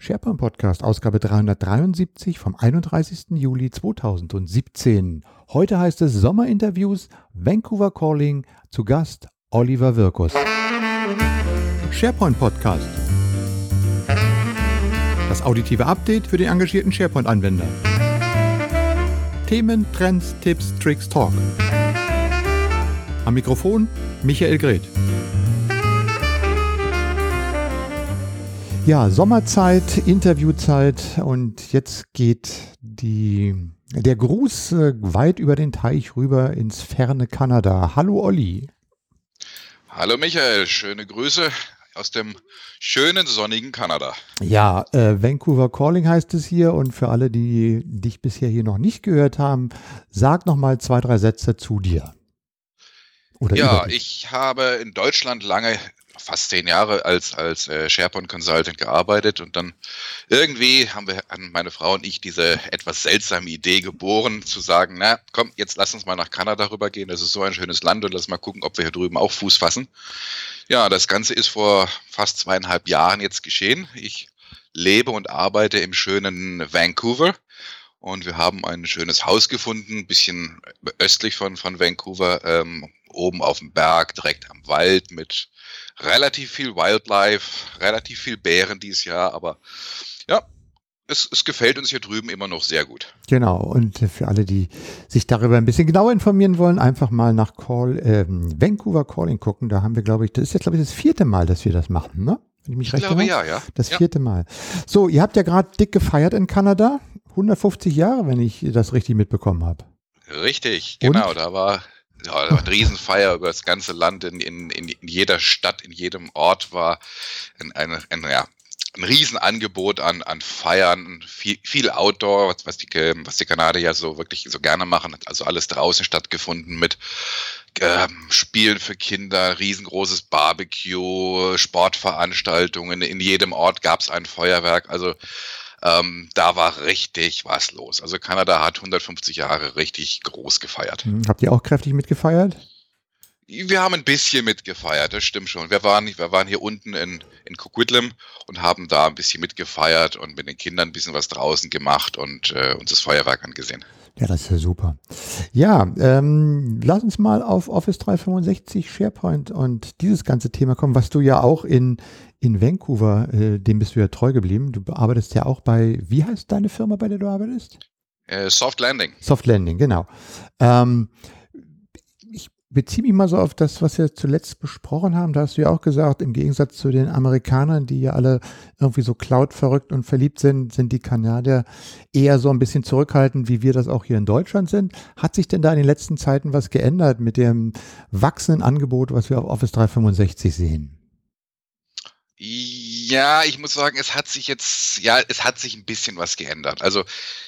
SharePoint Podcast, Ausgabe 373 vom 31. Juli 2017. Heute heißt es Sommerinterviews, Vancouver Calling, zu Gast Oliver Wirkus. SharePoint Podcast. Das auditive Update für den engagierten SharePoint-Anwender. Themen, Trends, Tipps, Tricks, Talk. Am Mikrofon Michael Greth. Ja, Sommerzeit, Interviewzeit und jetzt geht die, der Gruß äh, weit über den Teich rüber ins ferne Kanada. Hallo Olli. Hallo Michael, schöne Grüße aus dem schönen sonnigen Kanada. Ja, äh, Vancouver Calling heißt es hier und für alle, die dich bisher hier noch nicht gehört haben, sag noch mal zwei, drei Sätze zu dir. Oder ja, ich habe in Deutschland lange fast zehn Jahre als, als äh, SharePoint Consultant gearbeitet und dann irgendwie haben wir an meine Frau und ich diese etwas seltsame Idee geboren, zu sagen, na komm, jetzt lass uns mal nach Kanada rübergehen, das ist so ein schönes Land und lass mal gucken, ob wir hier drüben auch Fuß fassen. Ja, das Ganze ist vor fast zweieinhalb Jahren jetzt geschehen. Ich lebe und arbeite im schönen Vancouver und wir haben ein schönes Haus gefunden, ein bisschen östlich von, von Vancouver, ähm, oben auf dem Berg, direkt am Wald mit relativ viel Wildlife, relativ viel Bären dieses Jahr, aber ja, es, es, gefällt uns hier drüben immer noch sehr gut. Genau, und für alle, die sich darüber ein bisschen genauer informieren wollen, einfach mal nach Call, ähm, Vancouver Calling gucken. Da haben wir, glaube ich, das ist jetzt, glaube ich, das vierte Mal, dass wir das machen, ne? Wenn ich mich ich recht glaube, ja, ja. Das vierte Mal. So, ihr habt ja gerade dick gefeiert in Kanada. 150 Jahre, wenn ich das richtig mitbekommen habe. Richtig, genau. Und? Da war ja, eine Riesenfeier über das ganze Land, in, in, in jeder Stadt, in jedem Ort war ein, ein, ein, ja, ein Riesenangebot an, an Feiern, viel, viel Outdoor, was, die, was die Kanadier so wirklich so gerne machen, hat also alles draußen stattgefunden mit äh, Spielen für Kinder, riesengroßes Barbecue, Sportveranstaltungen, in jedem Ort gab es ein Feuerwerk, also ähm, da war richtig was los. Also Kanada hat 150 Jahre richtig groß gefeiert. Hm, habt ihr auch kräftig mitgefeiert? Wir haben ein bisschen mitgefeiert, das stimmt schon. Wir waren, wir waren hier unten in, in Coquitlam und haben da ein bisschen mitgefeiert und mit den Kindern ein bisschen was draußen gemacht und äh, uns das Feuerwerk angesehen. Ja, das ist ja super. Ja, ähm, lass uns mal auf Office 365, SharePoint und dieses ganze Thema kommen, was du ja auch in, in Vancouver, äh, dem bist du ja treu geblieben. Du arbeitest ja auch bei, wie heißt deine Firma, bei der du arbeitest? Äh, Soft Landing. Soft Landing, genau. Ähm, beziehe mich mal so auf das, was wir zuletzt besprochen haben. Da hast du ja auch gesagt, im Gegensatz zu den Amerikanern, die ja alle irgendwie so Cloud verrückt und verliebt sind, sind die Kanadier eher so ein bisschen zurückhaltend, wie wir das auch hier in Deutschland sind. Hat sich denn da in den letzten Zeiten was geändert mit dem wachsenden Angebot, was wir auf Office 365 sehen? Ja, ich muss sagen, es hat sich jetzt, ja, es hat sich ein bisschen was geändert. Also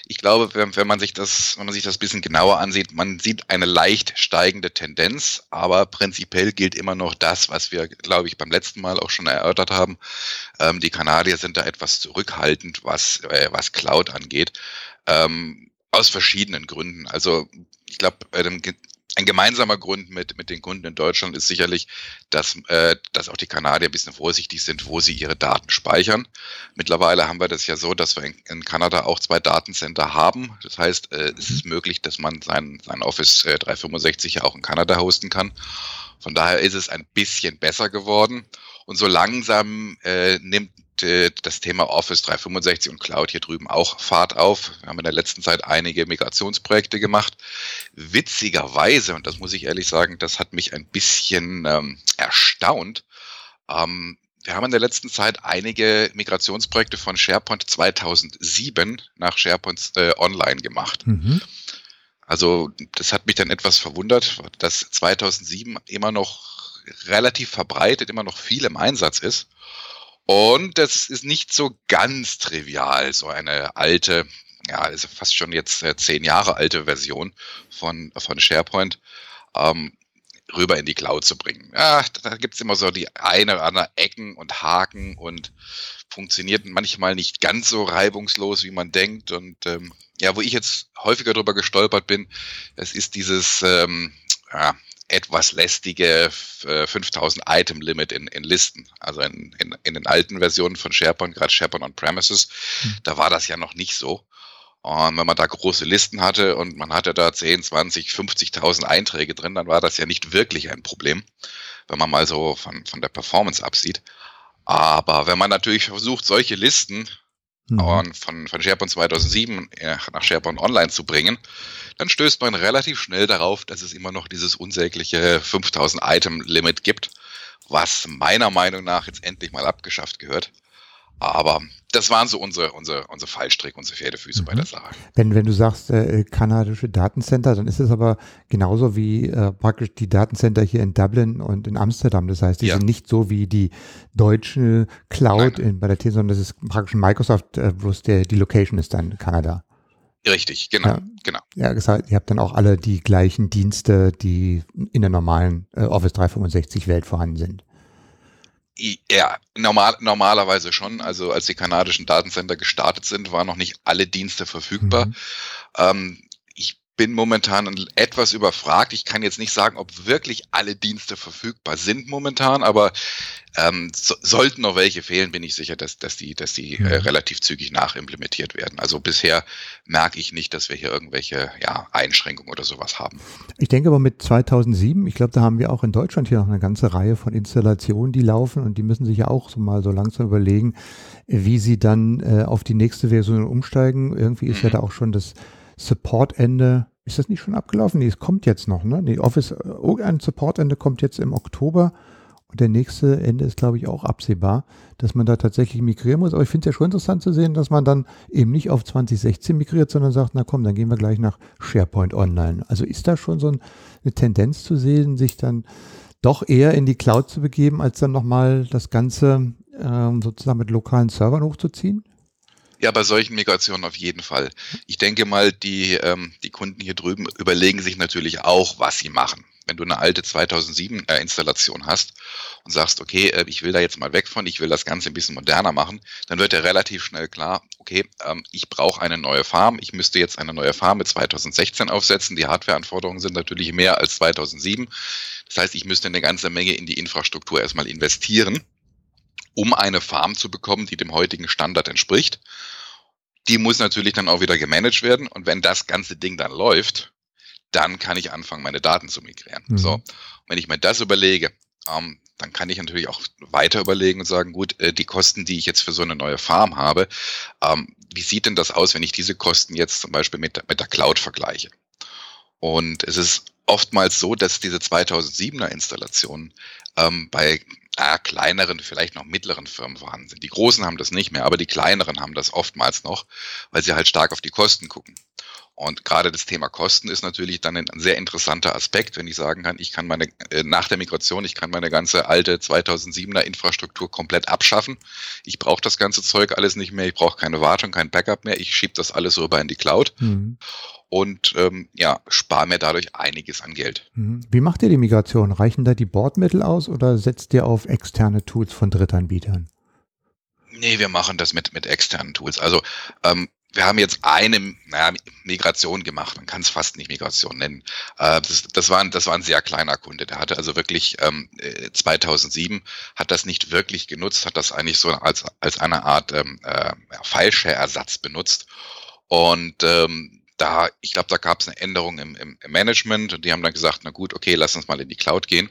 ich glaube, wenn, wenn man sich das, wenn man sich das bisschen genauer ansieht, man sieht eine leicht steigende Tendenz, aber prinzipiell gilt immer noch das, was wir, glaube ich, beim letzten Mal auch schon erörtert haben. Ähm, die Kanadier sind da etwas zurückhaltend, was, äh, was Cloud angeht. Ähm, aus verschiedenen Gründen. Also ich glaube, bei dem ein gemeinsamer Grund mit, mit den Kunden in Deutschland ist sicherlich, dass, äh, dass auch die Kanadier ein bisschen vorsichtig sind, wo sie ihre Daten speichern. Mittlerweile haben wir das ja so, dass wir in, in Kanada auch zwei Datencenter haben. Das heißt, äh, es ist möglich, dass man sein, sein Office äh, 365 ja auch in Kanada hosten kann. Von daher ist es ein bisschen besser geworden. Und so langsam äh, nimmt äh, das Thema Office 365 und Cloud hier drüben auch Fahrt auf. Wir haben in der letzten Zeit einige Migrationsprojekte gemacht. Witzigerweise, und das muss ich ehrlich sagen, das hat mich ein bisschen ähm, erstaunt. Ähm, wir haben in der letzten Zeit einige Migrationsprojekte von SharePoint 2007 nach SharePoint äh, Online gemacht. Mhm. Also das hat mich dann etwas verwundert, dass 2007 immer noch relativ verbreitet, immer noch viel im Einsatz ist. Und das ist nicht so ganz trivial, so eine alte, ja, also fast schon jetzt äh, zehn Jahre alte Version von, von SharePoint ähm, rüber in die Cloud zu bringen. Ja, da gibt es immer so die eine oder andere Ecken und Haken und funktioniert manchmal nicht ganz so reibungslos, wie man denkt. Und ähm, ja, wo ich jetzt häufiger drüber gestolpert bin, das ist dieses ähm, ja, etwas lästige 5000 äh, Item Limit in, in Listen. Also in, in, in den alten Versionen von SharePoint, gerade SharePoint on Premises, mhm. da war das ja noch nicht so. Und wenn man da große Listen hatte und man hatte da 10, 20, 50.000 Einträge drin, dann war das ja nicht wirklich ein Problem, wenn man mal so von, von der Performance absieht. Aber wenn man natürlich versucht, solche Listen mhm. von, von SharePoint 2007 äh, nach SharePoint Online zu bringen, dann stößt man relativ schnell darauf, dass es immer noch dieses unsägliche 5000 Item Limit gibt, was meiner Meinung nach jetzt endlich mal abgeschafft gehört. Aber das waren so unsere, unsere, unsere Fallstrick, unsere Pferdefüße mhm. bei der Sache. Wenn, wenn du sagst, äh, kanadische Datencenter, dann ist es aber genauso wie äh, praktisch die Datencenter hier in Dublin und in Amsterdam. Das heißt, die ja. sind nicht so wie die deutsche Cloud in, bei der T, sondern das ist praktisch Microsoft, äh, bloß der, die Location ist dann Kanada. Richtig, genau, ja. genau. Ja, gesagt, ihr habt dann auch alle die gleichen Dienste, die in der normalen äh, Office 365 Welt vorhanden sind. Ja, normal, normalerweise schon. Also als die kanadischen Datencenter gestartet sind, waren noch nicht alle Dienste verfügbar. Mhm. Ähm, bin momentan etwas überfragt. Ich kann jetzt nicht sagen, ob wirklich alle Dienste verfügbar sind momentan, aber ähm, so, sollten noch welche fehlen, bin ich sicher, dass, dass die, dass die äh, relativ zügig nachimplementiert werden. Also bisher merke ich nicht, dass wir hier irgendwelche ja, Einschränkungen oder sowas haben. Ich denke aber mit 2007, ich glaube, da haben wir auch in Deutschland hier noch eine ganze Reihe von Installationen, die laufen und die müssen sich ja auch so mal so langsam überlegen, wie sie dann äh, auf die nächste Version umsteigen. Irgendwie ist mhm. ja da auch schon das Support-Ende ist das nicht schon abgelaufen? Nee, es kommt jetzt noch, ne? Nee, Office, äh, irgendein Support-Ende kommt jetzt im Oktober und der nächste Ende ist, glaube ich, auch absehbar, dass man da tatsächlich migrieren muss. Aber ich finde es ja schon interessant zu sehen, dass man dann eben nicht auf 2016 migriert, sondern sagt, na komm, dann gehen wir gleich nach SharePoint Online. Also ist da schon so ein, eine Tendenz zu sehen, sich dann doch eher in die Cloud zu begeben, als dann nochmal das Ganze ähm, sozusagen mit lokalen Servern hochzuziehen? Ja, bei solchen Migrationen auf jeden Fall. Ich denke mal, die, ähm, die Kunden hier drüben überlegen sich natürlich auch, was sie machen. Wenn du eine alte 2007 äh, hast und sagst, okay, äh, ich will da jetzt mal weg von, ich will das Ganze ein bisschen moderner machen, dann wird ja relativ schnell klar, okay, ähm, ich brauche eine neue Farm, ich müsste jetzt eine neue Farm mit 2016 aufsetzen. Die Hardwareanforderungen sind natürlich mehr als 2007. Das heißt, ich müsste eine ganze Menge in die Infrastruktur erstmal investieren um eine Farm zu bekommen, die dem heutigen Standard entspricht. Die muss natürlich dann auch wieder gemanagt werden. Und wenn das ganze Ding dann läuft, dann kann ich anfangen, meine Daten zu migrieren. Mhm. So, und wenn ich mir das überlege, ähm, dann kann ich natürlich auch weiter überlegen und sagen, gut, äh, die Kosten, die ich jetzt für so eine neue Farm habe, ähm, wie sieht denn das aus, wenn ich diese Kosten jetzt zum Beispiel mit, mit der Cloud vergleiche? Und es ist oftmals so, dass diese 2007er Installationen ähm, bei äh, kleineren, vielleicht noch mittleren Firmen vorhanden sind. Die großen haben das nicht mehr, aber die kleineren haben das oftmals noch, weil sie halt stark auf die Kosten gucken. Und gerade das Thema Kosten ist natürlich dann ein sehr interessanter Aspekt, wenn ich sagen kann, ich kann meine, äh, nach der Migration, ich kann meine ganze alte 2007er Infrastruktur komplett abschaffen. Ich brauche das ganze Zeug alles nicht mehr, ich brauche keine Wartung, kein Backup mehr, ich schiebe das alles rüber in die Cloud. Mhm und ähm, ja, spare mir dadurch einiges an Geld. Mhm. Wie macht ihr die Migration? Reichen da die Bordmittel aus oder setzt ihr auf externe Tools von Drittanbietern? Nee, wir machen das mit, mit externen Tools. Also ähm, wir haben jetzt eine naja, Migration gemacht, man kann es fast nicht Migration nennen. Äh, das, das, war ein, das war ein sehr kleiner Kunde, der hatte also wirklich ähm, 2007, äh, hat das nicht wirklich genutzt, hat das eigentlich so als, als eine Art ähm, äh, File-Share-Ersatz benutzt. Und ähm, da, ich glaube, da gab es eine Änderung im, im, im, Management und die haben dann gesagt, na gut, okay, lass uns mal in die Cloud gehen.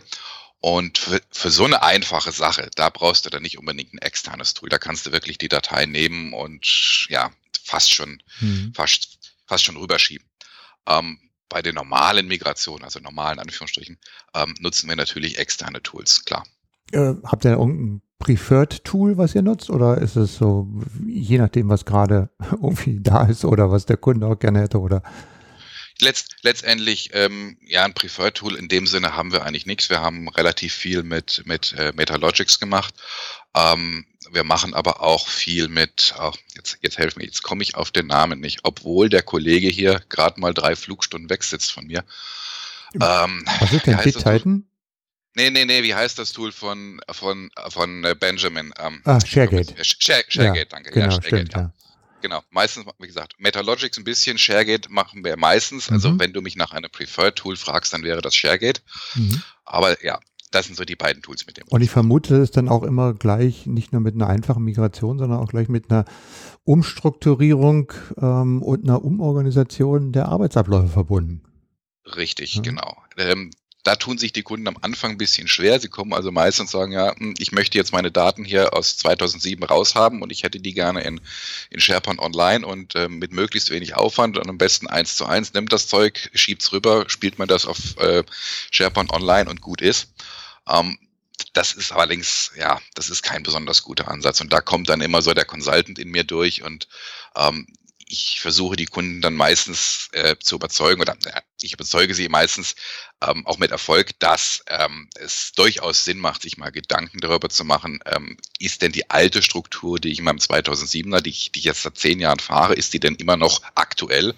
Und für, für so eine einfache Sache, da brauchst du dann nicht unbedingt ein externes Tool. Da kannst du wirklich die Datei nehmen und ja, fast schon, mhm. fast, fast schon rüberschieben. Ähm, bei den normalen Migrationen, also normalen Anführungsstrichen, ähm, nutzen wir natürlich externe Tools, klar. Äh, habt ihr irgendein Preferred Tool, was ihr nutzt? Oder ist es so, je nachdem, was gerade irgendwie da ist oder was der Kunde auch gerne hätte? Oder? Letzt, letztendlich, ähm, ja, ein Preferred Tool in dem Sinne haben wir eigentlich nichts. Wir haben relativ viel mit, mit äh, Metalogix gemacht. Ähm, wir machen aber auch viel mit, oh, jetzt, jetzt helfen mir, jetzt komme ich auf den Namen nicht, obwohl der Kollege hier gerade mal drei Flugstunden weg sitzt von mir. Ähm, was ist denn Titan? Nee, nee, nee, wie heißt das Tool von, von, von äh, Benjamin? Ähm, ah, ShareGate. Share, ShareGate, ja, danke. Genau, ja, ShareGate, stimmt, ja. Genau, meistens, wie gesagt, Metalogics ein bisschen, ShareGate machen wir meistens. Also mhm. wenn du mich nach einem Preferred Tool fragst, dann wäre das ShareGate. Mhm. Aber ja, das sind so die beiden Tools, mit denen. Und ich vermute, das ist dann auch immer gleich, nicht nur mit einer einfachen Migration, sondern auch gleich mit einer Umstrukturierung ähm, und einer Umorganisation der Arbeitsabläufe verbunden. Richtig, ja. genau. Ähm, da tun sich die Kunden am Anfang ein bisschen schwer. Sie kommen also meistens sagen, ja, hm, ich möchte jetzt meine Daten hier aus 2007 raushaben und ich hätte die gerne in, in SharePoint Online und äh, mit möglichst wenig Aufwand und am besten eins zu eins, nimmt das Zeug, schiebt's rüber, spielt man das auf äh, SharePoint Online und gut ist. Ähm, das ist allerdings, ja, das ist kein besonders guter Ansatz. Und da kommt dann immer so der Consultant in mir durch und ähm, ich versuche die Kunden dann meistens äh, zu überzeugen oder äh, ich überzeuge sie meistens ähm, auch mit Erfolg, dass ähm, es durchaus Sinn macht, sich mal Gedanken darüber zu machen, ähm, ist denn die alte Struktur, die ich in meinem 2007er, die ich, die ich jetzt seit zehn Jahren fahre, ist die denn immer noch aktuell?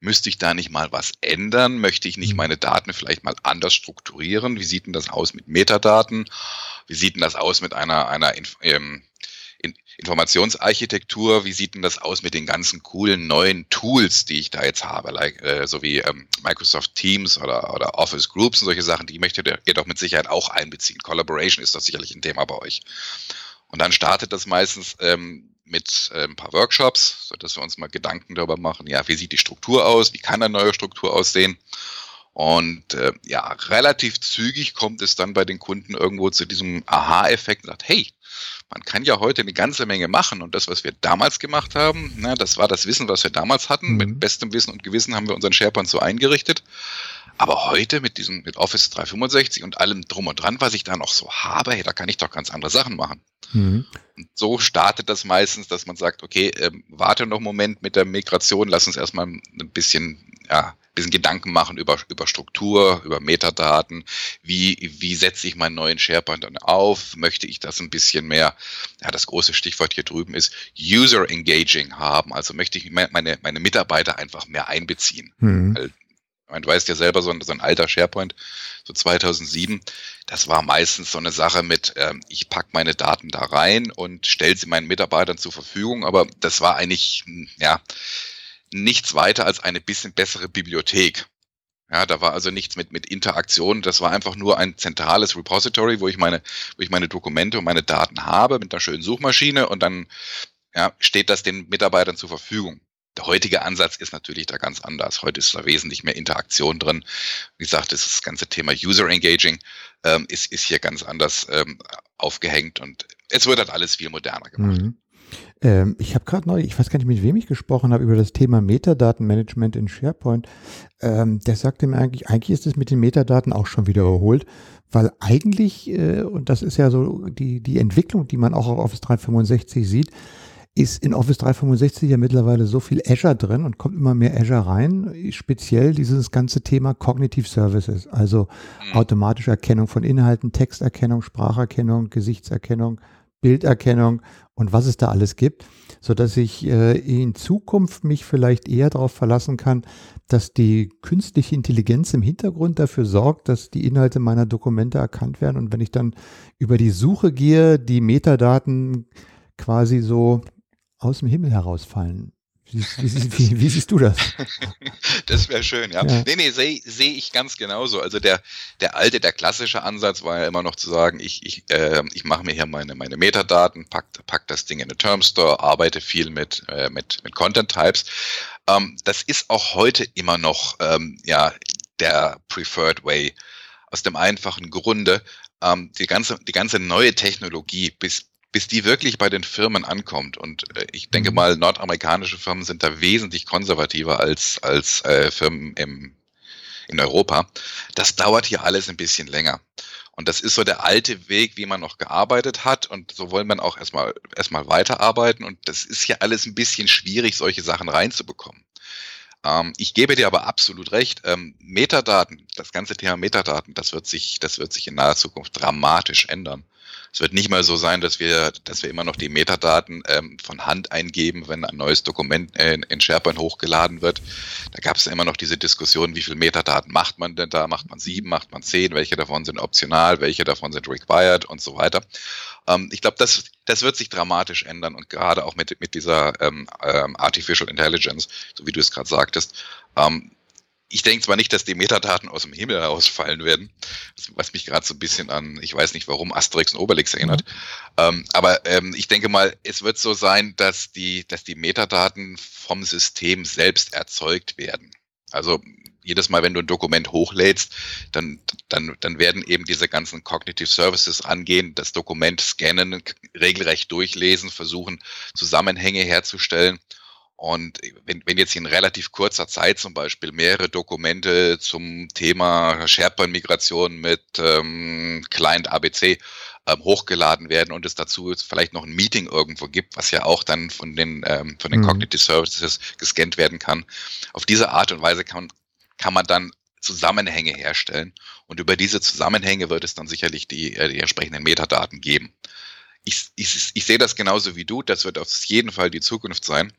Müsste ich da nicht mal was ändern? Möchte ich nicht mhm. meine Daten vielleicht mal anders strukturieren? Wie sieht denn das aus mit Metadaten? Wie sieht denn das aus mit einer, einer ähm, Informationsarchitektur, wie sieht denn das aus mit den ganzen coolen neuen Tools, die ich da jetzt habe, like, äh, so wie ähm, Microsoft Teams oder, oder Office Groups und solche Sachen, die möchtet ihr doch mit Sicherheit auch einbeziehen. Collaboration ist doch sicherlich ein Thema bei euch. Und dann startet das meistens ähm, mit äh, ein paar Workshops, sodass wir uns mal Gedanken darüber machen, ja, wie sieht die Struktur aus, wie kann eine neue Struktur aussehen. Und äh, ja, relativ zügig kommt es dann bei den Kunden irgendwo zu diesem Aha-Effekt und sagt, hey, man kann ja heute eine ganze Menge machen und das, was wir damals gemacht haben, na, das war das Wissen, was wir damals hatten. Mhm. Mit bestem Wissen und Gewissen haben wir unseren SharePoint so eingerichtet. Aber heute mit diesem, mit Office 365 und allem drum und dran, was ich da noch so habe, hey, da kann ich doch ganz andere Sachen machen. Mhm. Und so startet das meistens, dass man sagt, okay, ähm, warte noch einen Moment mit der Migration, lass uns erstmal ein bisschen, ja, bisschen Gedanken machen über, über Struktur, über Metadaten. Wie, wie setze ich meinen neuen SharePoint dann auf? Möchte ich das ein bisschen mehr, ja, das große Stichwort hier drüben ist User Engaging haben. Also möchte ich meine, meine Mitarbeiter einfach mehr einbeziehen. Mhm. Weil, du weißt ja selber, so ein, so ein alter SharePoint, so 2007, das war meistens so eine Sache mit, ähm, ich packe meine Daten da rein und stelle sie meinen Mitarbeitern zur Verfügung, aber das war eigentlich, hm, ja, nichts weiter als eine bisschen bessere Bibliothek. Ja, da war also nichts mit, mit Interaktion. Das war einfach nur ein zentrales Repository, wo ich meine, wo ich meine Dokumente und meine Daten habe mit einer schönen Suchmaschine und dann ja, steht das den Mitarbeitern zur Verfügung. Der heutige Ansatz ist natürlich da ganz anders. Heute ist da wesentlich mehr Interaktion drin. Wie gesagt, das ganze Thema User Engaging ähm, ist, ist hier ganz anders ähm, aufgehängt und es wird halt alles viel moderner gemacht. Mhm. Ähm, ich habe gerade neu, ich weiß gar nicht, mit wem ich gesprochen habe, über das Thema Metadatenmanagement in SharePoint. Ähm, der sagte mir eigentlich, eigentlich ist es mit den Metadaten auch schon wieder überholt, weil eigentlich, äh, und das ist ja so die, die Entwicklung, die man auch auf Office 365 sieht, ist in Office 365 ja mittlerweile so viel Azure drin und kommt immer mehr Azure rein, speziell dieses ganze Thema Cognitive Services, also mhm. automatische Erkennung von Inhalten, Texterkennung, Spracherkennung, Gesichtserkennung, Bilderkennung und was es da alles gibt, so dass ich äh, in Zukunft mich vielleicht eher darauf verlassen kann, dass die künstliche Intelligenz im Hintergrund dafür sorgt, dass die Inhalte meiner Dokumente erkannt werden und wenn ich dann über die Suche gehe, die Metadaten quasi so aus dem Himmel herausfallen. Wie, wie, wie, wie, siehst du das? Das wäre schön, ja. ja. Nee, nee, sehe seh ich ganz genauso. Also der, der alte, der klassische Ansatz war ja immer noch zu sagen, ich, ich, äh, ich mache mir hier meine, meine Metadaten, pack, pack das Ding in eine Term Store, arbeite viel mit, äh, mit, mit Content Types. Ähm, das ist auch heute immer noch ähm, ja, der Preferred Way. Aus dem einfachen Grunde, ähm, die, ganze, die ganze neue Technologie, bis, bis die wirklich bei den Firmen ankommt. Und äh, ich denke mhm. mal, nordamerikanische Firmen sind da wesentlich konservativer als, als äh, Firmen im, in Europa. Das dauert hier alles ein bisschen länger. Und das ist so der alte Weg, wie man noch gearbeitet hat. Und so wollen wir auch erstmal, erstmal weiterarbeiten. Und das ist hier alles ein bisschen schwierig, solche Sachen reinzubekommen. Ähm, ich gebe dir aber absolut recht. Ähm, Metadaten, das ganze Thema Metadaten, das wird sich, das wird sich in naher Zukunft dramatisch ändern. Es wird nicht mal so sein, dass wir, dass wir immer noch die Metadaten ähm, von Hand eingeben, wenn ein neues Dokument äh, in SharePoint hochgeladen wird. Da gab es immer noch diese Diskussion, wie viele Metadaten macht man denn da? Macht man sieben, macht man zehn? Welche davon sind optional? Welche davon sind required und so weiter? Ähm, ich glaube, das, das wird sich dramatisch ändern und gerade auch mit, mit dieser ähm, ähm, Artificial Intelligence, so wie du es gerade sagtest, ähm, ich denke zwar nicht, dass die Metadaten aus dem Himmel herausfallen werden, was mich gerade so ein bisschen an, ich weiß nicht warum, Asterix und Obelix erinnert. Mhm. Ähm, aber ähm, ich denke mal, es wird so sein, dass die, dass die Metadaten vom System selbst erzeugt werden. Also jedes Mal, wenn du ein Dokument hochlädst, dann, dann, dann werden eben diese ganzen Cognitive Services angehen, das Dokument scannen, regelrecht durchlesen, versuchen, Zusammenhänge herzustellen und wenn, wenn jetzt in relativ kurzer Zeit zum Beispiel mehrere Dokumente zum Thema SharePoint-Migration mit ähm, Client ABC ähm, hochgeladen werden und es dazu vielleicht noch ein Meeting irgendwo gibt, was ja auch dann von den, ähm, von den mhm. Cognitive Services gescannt werden kann. Auf diese Art und Weise kann, kann man dann Zusammenhänge herstellen und über diese Zusammenhänge wird es dann sicherlich die, äh, die entsprechenden Metadaten geben. Ich, ich, ich sehe das genauso wie du, das wird auf jeden Fall die Zukunft sein.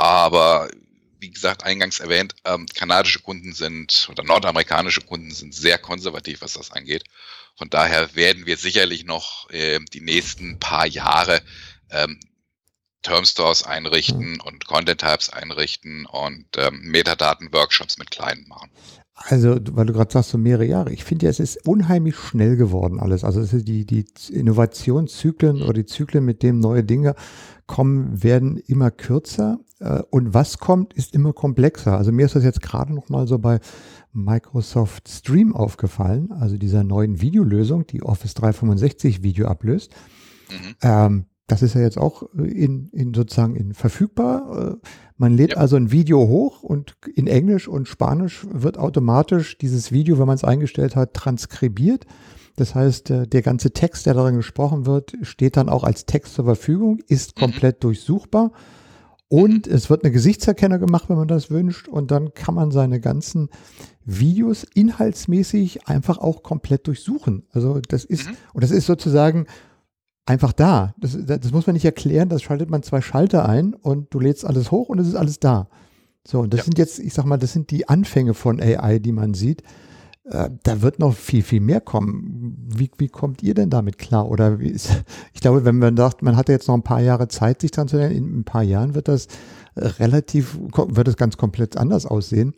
Aber wie gesagt, eingangs erwähnt, ähm, kanadische Kunden sind oder nordamerikanische Kunden sind sehr konservativ, was das angeht. Von daher werden wir sicherlich noch äh, die nächsten paar Jahre ähm, Termstores einrichten mhm. und Content Types einrichten und ähm, Metadaten-Workshops mit Client machen. Also, weil du gerade sagst, so mehrere Jahre. Ich finde ja, es ist unheimlich schnell geworden alles. Also die, die Innovationszyklen oder die Zyklen, mit denen neue Dinge kommen, werden immer kürzer. Äh, und was kommt, ist immer komplexer. Also mir ist das jetzt gerade noch mal so bei Microsoft Stream aufgefallen, also dieser neuen Videolösung, die Office 365 Video ablöst. Mhm. Ähm, das ist ja jetzt auch in, in sozusagen in verfügbar. Äh, man lädt ja. also ein Video hoch und in Englisch und Spanisch wird automatisch dieses Video, wenn man es eingestellt hat, transkribiert. Das heißt, äh, der ganze Text, der darin gesprochen wird, steht dann auch als Text zur Verfügung, ist mhm. komplett durchsuchbar. Und mhm. es wird eine Gesichtserkenner gemacht, wenn man das wünscht. Und dann kann man seine ganzen Videos inhaltsmäßig einfach auch komplett durchsuchen. Also das ist, mhm. und das ist sozusagen einfach da. Das, das muss man nicht erklären. Das schaltet man zwei Schalter ein und du lädst alles hoch und es ist alles da. So, und das ja. sind jetzt, ich sag mal, das sind die Anfänge von AI, die man sieht. Äh, da wird noch viel, viel mehr kommen. Wie, wie kommt ihr denn damit klar? Oder wie ist, ich glaube, wenn man sagt, man hatte jetzt noch ein paar Jahre Zeit, sich dran zu erinnern, in ein paar Jahren wird das relativ, wird es ganz komplett anders aussehen.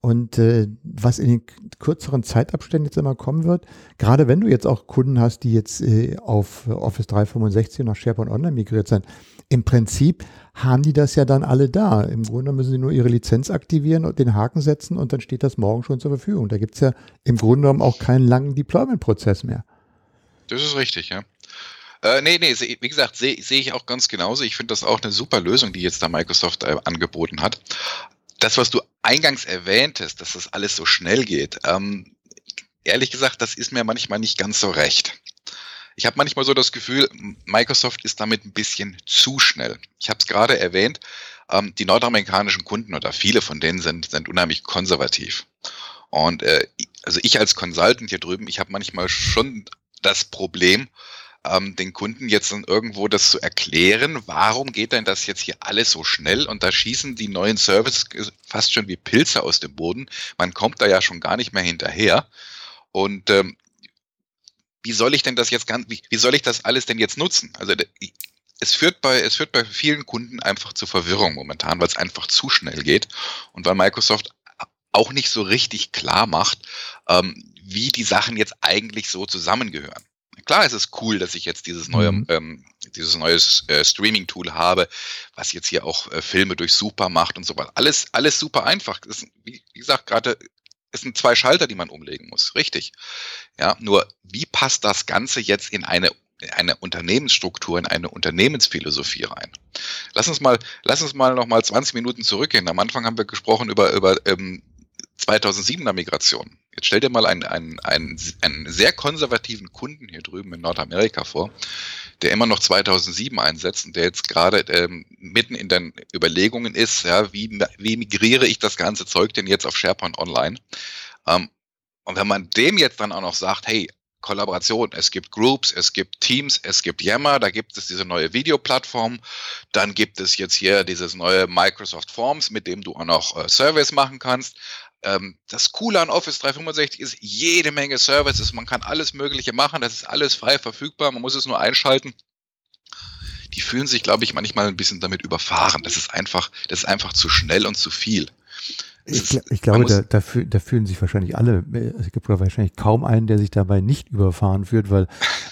Und äh, was in den kürzeren Zeitabständen jetzt immer kommen wird, gerade wenn du jetzt auch Kunden hast, die jetzt äh, auf Office 365 und auf SharePoint Online migriert sind, im Prinzip haben die das ja dann alle da. Im Grunde müssen sie nur ihre Lizenz aktivieren und den Haken setzen und dann steht das morgen schon zur Verfügung. Da gibt es ja im Grunde genommen auch keinen langen Deployment-Prozess mehr. Das ist richtig, ja. Äh, nee, nee, wie gesagt, sehe seh ich auch ganz genauso. Ich finde das auch eine super Lösung, die jetzt da Microsoft äh, angeboten hat. Das, was du eingangs erwähntest, dass das alles so schnell geht, ähm, ehrlich gesagt, das ist mir manchmal nicht ganz so recht. Ich habe manchmal so das Gefühl, Microsoft ist damit ein bisschen zu schnell. Ich habe es gerade erwähnt, ähm, die nordamerikanischen Kunden oder viele von denen sind, sind unheimlich konservativ. Und äh, also ich als Consultant hier drüben, ich habe manchmal schon das Problem, ähm, den Kunden jetzt dann irgendwo das zu erklären, warum geht denn das jetzt hier alles so schnell und da schießen die neuen Services fast schon wie Pilze aus dem Boden. Man kommt da ja schon gar nicht mehr hinterher. Und ähm, wie soll ich denn das jetzt ganz, wie, wie soll ich das alles denn jetzt nutzen? Also es führt bei, es führt bei vielen Kunden einfach zu Verwirrung momentan, weil es einfach zu schnell geht und weil Microsoft auch nicht so richtig klar macht, ähm, wie die Sachen jetzt eigentlich so zusammengehören. Klar ist es cool, dass ich jetzt dieses neue, mhm. ähm, dieses neue äh, Streaming-Tool habe, was jetzt hier auch äh, Filme durchsuchbar macht und so weiter. Alles, alles super einfach. Ist, wie gesagt, gerade es sind zwei Schalter, die man umlegen muss, richtig. Ja, nur wie passt das Ganze jetzt in eine eine Unternehmensstruktur, in eine Unternehmensphilosophie rein. Lass uns mal, lass uns mal noch mal 20 Minuten zurückgehen. Am Anfang haben wir gesprochen über, über ähm, 2007er Migration. Jetzt stell dir mal einen, einen, einen, einen sehr konservativen Kunden hier drüben in Nordamerika vor, der immer noch 2007 einsetzt und der jetzt gerade ähm, mitten in den Überlegungen ist, ja, wie, wie migriere ich das ganze Zeug denn jetzt auf SharePoint Online? Ähm, und wenn man dem jetzt dann auch noch sagt, hey, Kollaboration. Es gibt Groups, es gibt Teams, es gibt Yammer, da gibt es diese neue Videoplattform. Dann gibt es jetzt hier dieses neue Microsoft Forms, mit dem du auch noch äh, Surveys machen kannst. Ähm, das Coole an Office 365 ist jede Menge Services. Man kann alles Mögliche machen. Das ist alles frei verfügbar. Man muss es nur einschalten. Die fühlen sich, glaube ich, manchmal ein bisschen damit überfahren. Das ist einfach, das ist einfach zu schnell und zu viel. Ich, ich, glaube, da, da, da, fühlen sich wahrscheinlich alle, es gibt wahrscheinlich kaum einen, der sich dabei nicht überfahren fühlt, weil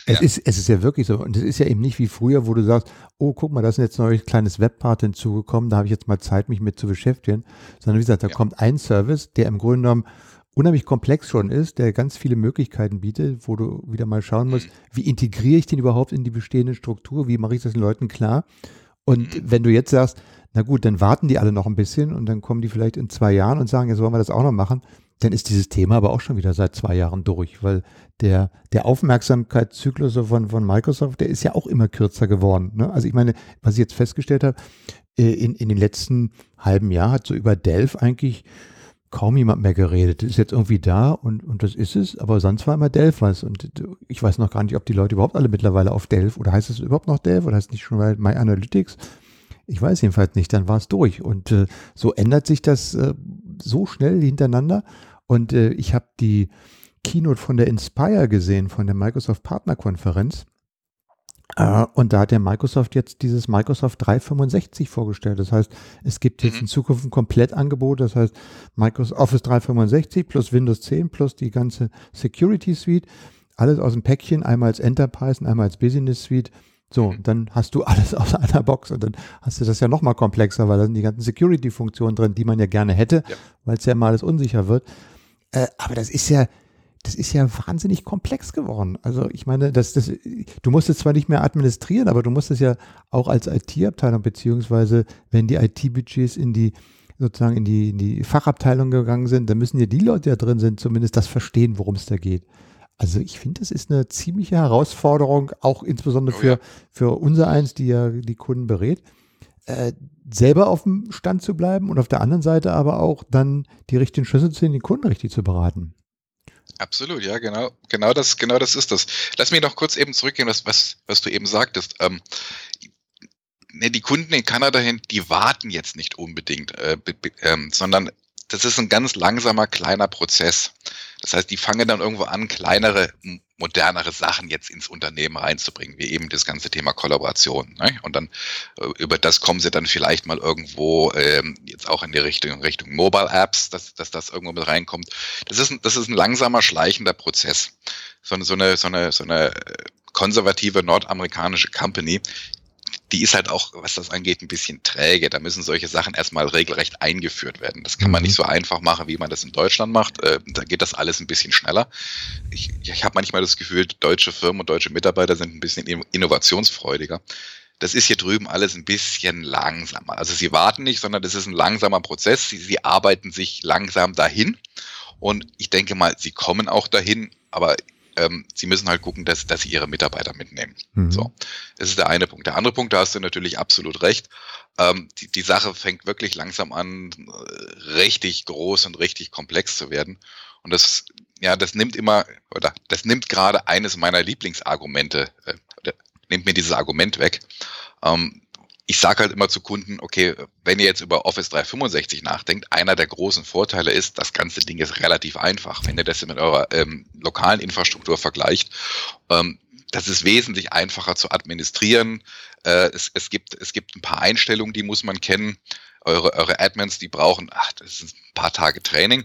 es, ja. ist, es ist ja wirklich so. Und es ist ja eben nicht wie früher, wo du sagst, oh, guck mal, da ist jetzt ein neues kleines Webpart hinzugekommen, da habe ich jetzt mal Zeit, mich mit zu beschäftigen. Sondern wie gesagt, da ja. kommt ein Service, der im Grunde genommen unheimlich komplex schon ist, der ganz viele Möglichkeiten bietet, wo du wieder mal schauen musst, mhm. wie integriere ich den überhaupt in die bestehende Struktur, wie mache ich das den Leuten klar? Und mhm. wenn du jetzt sagst, na gut, dann warten die alle noch ein bisschen und dann kommen die vielleicht in zwei Jahren und sagen, jetzt wollen wir das auch noch machen. Dann ist dieses Thema aber auch schon wieder seit zwei Jahren durch, weil der, der Aufmerksamkeitszyklus von, von Microsoft, der ist ja auch immer kürzer geworden. Ne? Also ich meine, was ich jetzt festgestellt habe, äh, in, in den letzten halben Jahr hat so über Delph eigentlich kaum jemand mehr geredet. Das ist jetzt irgendwie da und, und das ist es, aber sonst war immer Delph was. Und ich weiß noch gar nicht, ob die Leute überhaupt alle mittlerweile auf Delph oder heißt es überhaupt noch Delph oder heißt es nicht schon My Analytics? Ich weiß jedenfalls nicht, dann war es durch. Und äh, so ändert sich das äh, so schnell hintereinander. Und äh, ich habe die Keynote von der Inspire gesehen, von der Microsoft Partnerkonferenz. Äh, und da hat der Microsoft jetzt dieses Microsoft 365 vorgestellt. Das heißt, es gibt jetzt mhm. in Zukunft ein Komplettangebot. Das heißt, Microsoft Office 365 plus Windows 10 plus die ganze Security Suite. Alles aus dem Päckchen, einmal als Enterprise und einmal als Business Suite so, mhm. dann hast du alles aus einer Box und dann hast du das ja nochmal komplexer, weil da sind die ganzen Security-Funktionen drin, die man ja gerne hätte, ja. weil es ja mal alles unsicher wird. Äh, aber das ist ja, das ist ja wahnsinnig komplex geworden. Also ich meine, das, das, du musst es zwar nicht mehr administrieren, aber du musst es ja auch als IT-Abteilung, beziehungsweise wenn die IT-Budgets in die sozusagen in die, in die Fachabteilung gegangen sind, dann müssen ja die Leute, die da drin sind, zumindest das verstehen, worum es da geht. Also ich finde, das ist eine ziemliche Herausforderung, auch insbesondere für, für unser eins, die ja die Kunden berät, äh, selber auf dem Stand zu bleiben und auf der anderen Seite aber auch dann die richtigen Schlüssel zu sehen, den Kunden richtig zu beraten. Absolut, ja, genau, genau das, genau das ist das. Lass mich noch kurz eben zurückgehen, was, was, was du eben sagtest. Ähm, ne, die Kunden in Kanada hin, die warten jetzt nicht unbedingt, äh, ähm, sondern das ist ein ganz langsamer, kleiner Prozess. Das heißt, die fangen dann irgendwo an, kleinere, modernere Sachen jetzt ins Unternehmen reinzubringen, wie eben das ganze Thema Kollaboration. Ne? Und dann äh, über das kommen sie dann vielleicht mal irgendwo ähm, jetzt auch in die Richtung, Richtung Mobile Apps, dass, dass das irgendwo mit reinkommt. Das ist, ein, das ist ein langsamer, schleichender Prozess. So eine, so eine, so eine, so eine äh, konservative nordamerikanische Company, die ist halt auch, was das angeht, ein bisschen träge. Da müssen solche Sachen erstmal regelrecht eingeführt werden. Das kann man nicht mhm. so einfach machen, wie man das in Deutschland macht. Äh, da geht das alles ein bisschen schneller. Ich, ich habe manchmal das Gefühl, deutsche Firmen und deutsche Mitarbeiter sind ein bisschen innovationsfreudiger. Das ist hier drüben alles ein bisschen langsamer. Also sie warten nicht, sondern das ist ein langsamer Prozess. Sie, sie arbeiten sich langsam dahin. Und ich denke mal, sie kommen auch dahin, aber ähm, sie müssen halt gucken, dass, dass sie ihre Mitarbeiter mitnehmen. Mhm. So, das ist der eine Punkt. Der andere Punkt, da hast du natürlich absolut recht. Ähm, die, die Sache fängt wirklich langsam an, äh, richtig groß und richtig komplex zu werden. Und das, ja, das nimmt immer, oder das nimmt gerade eines meiner Lieblingsargumente, äh, nimmt mir dieses Argument weg. Ähm, ich sage halt immer zu Kunden, okay, wenn ihr jetzt über Office 365 nachdenkt, einer der großen Vorteile ist, das ganze Ding ist relativ einfach. Wenn ihr das mit eurer ähm, lokalen Infrastruktur vergleicht, ähm, das ist wesentlich einfacher zu administrieren. Äh, es, es, gibt, es gibt ein paar Einstellungen, die muss man kennen. Eure, eure Admins, die brauchen, ach, das ist ein paar Tage Training.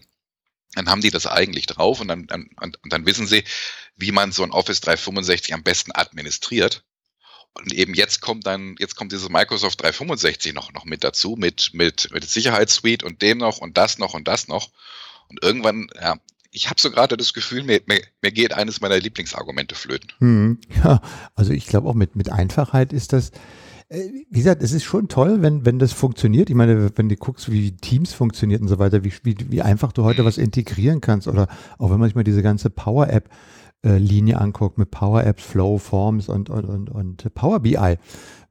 Dann haben die das eigentlich drauf und dann, dann, und dann wissen sie, wie man so ein Office 365 am besten administriert. Und eben jetzt kommt dann, jetzt kommt dieses Microsoft 365 noch, noch mit dazu, mit, mit, mit Sicherheitssuite und dem noch und das noch und das noch. Und irgendwann, ja, ich habe so gerade das Gefühl, mir, mir, mir geht eines meiner Lieblingsargumente flöten. Hm, ja, also ich glaube auch mit, mit Einfachheit ist das, äh, wie gesagt, es ist schon toll, wenn, wenn das funktioniert. Ich meine, wenn du guckst, wie Teams funktioniert und so weiter, wie, wie, wie einfach du heute mhm. was integrieren kannst oder auch wenn manchmal diese ganze Power-App Linie anguckt mit Power Apps, Flow, Forms und, und, und, und Power BI.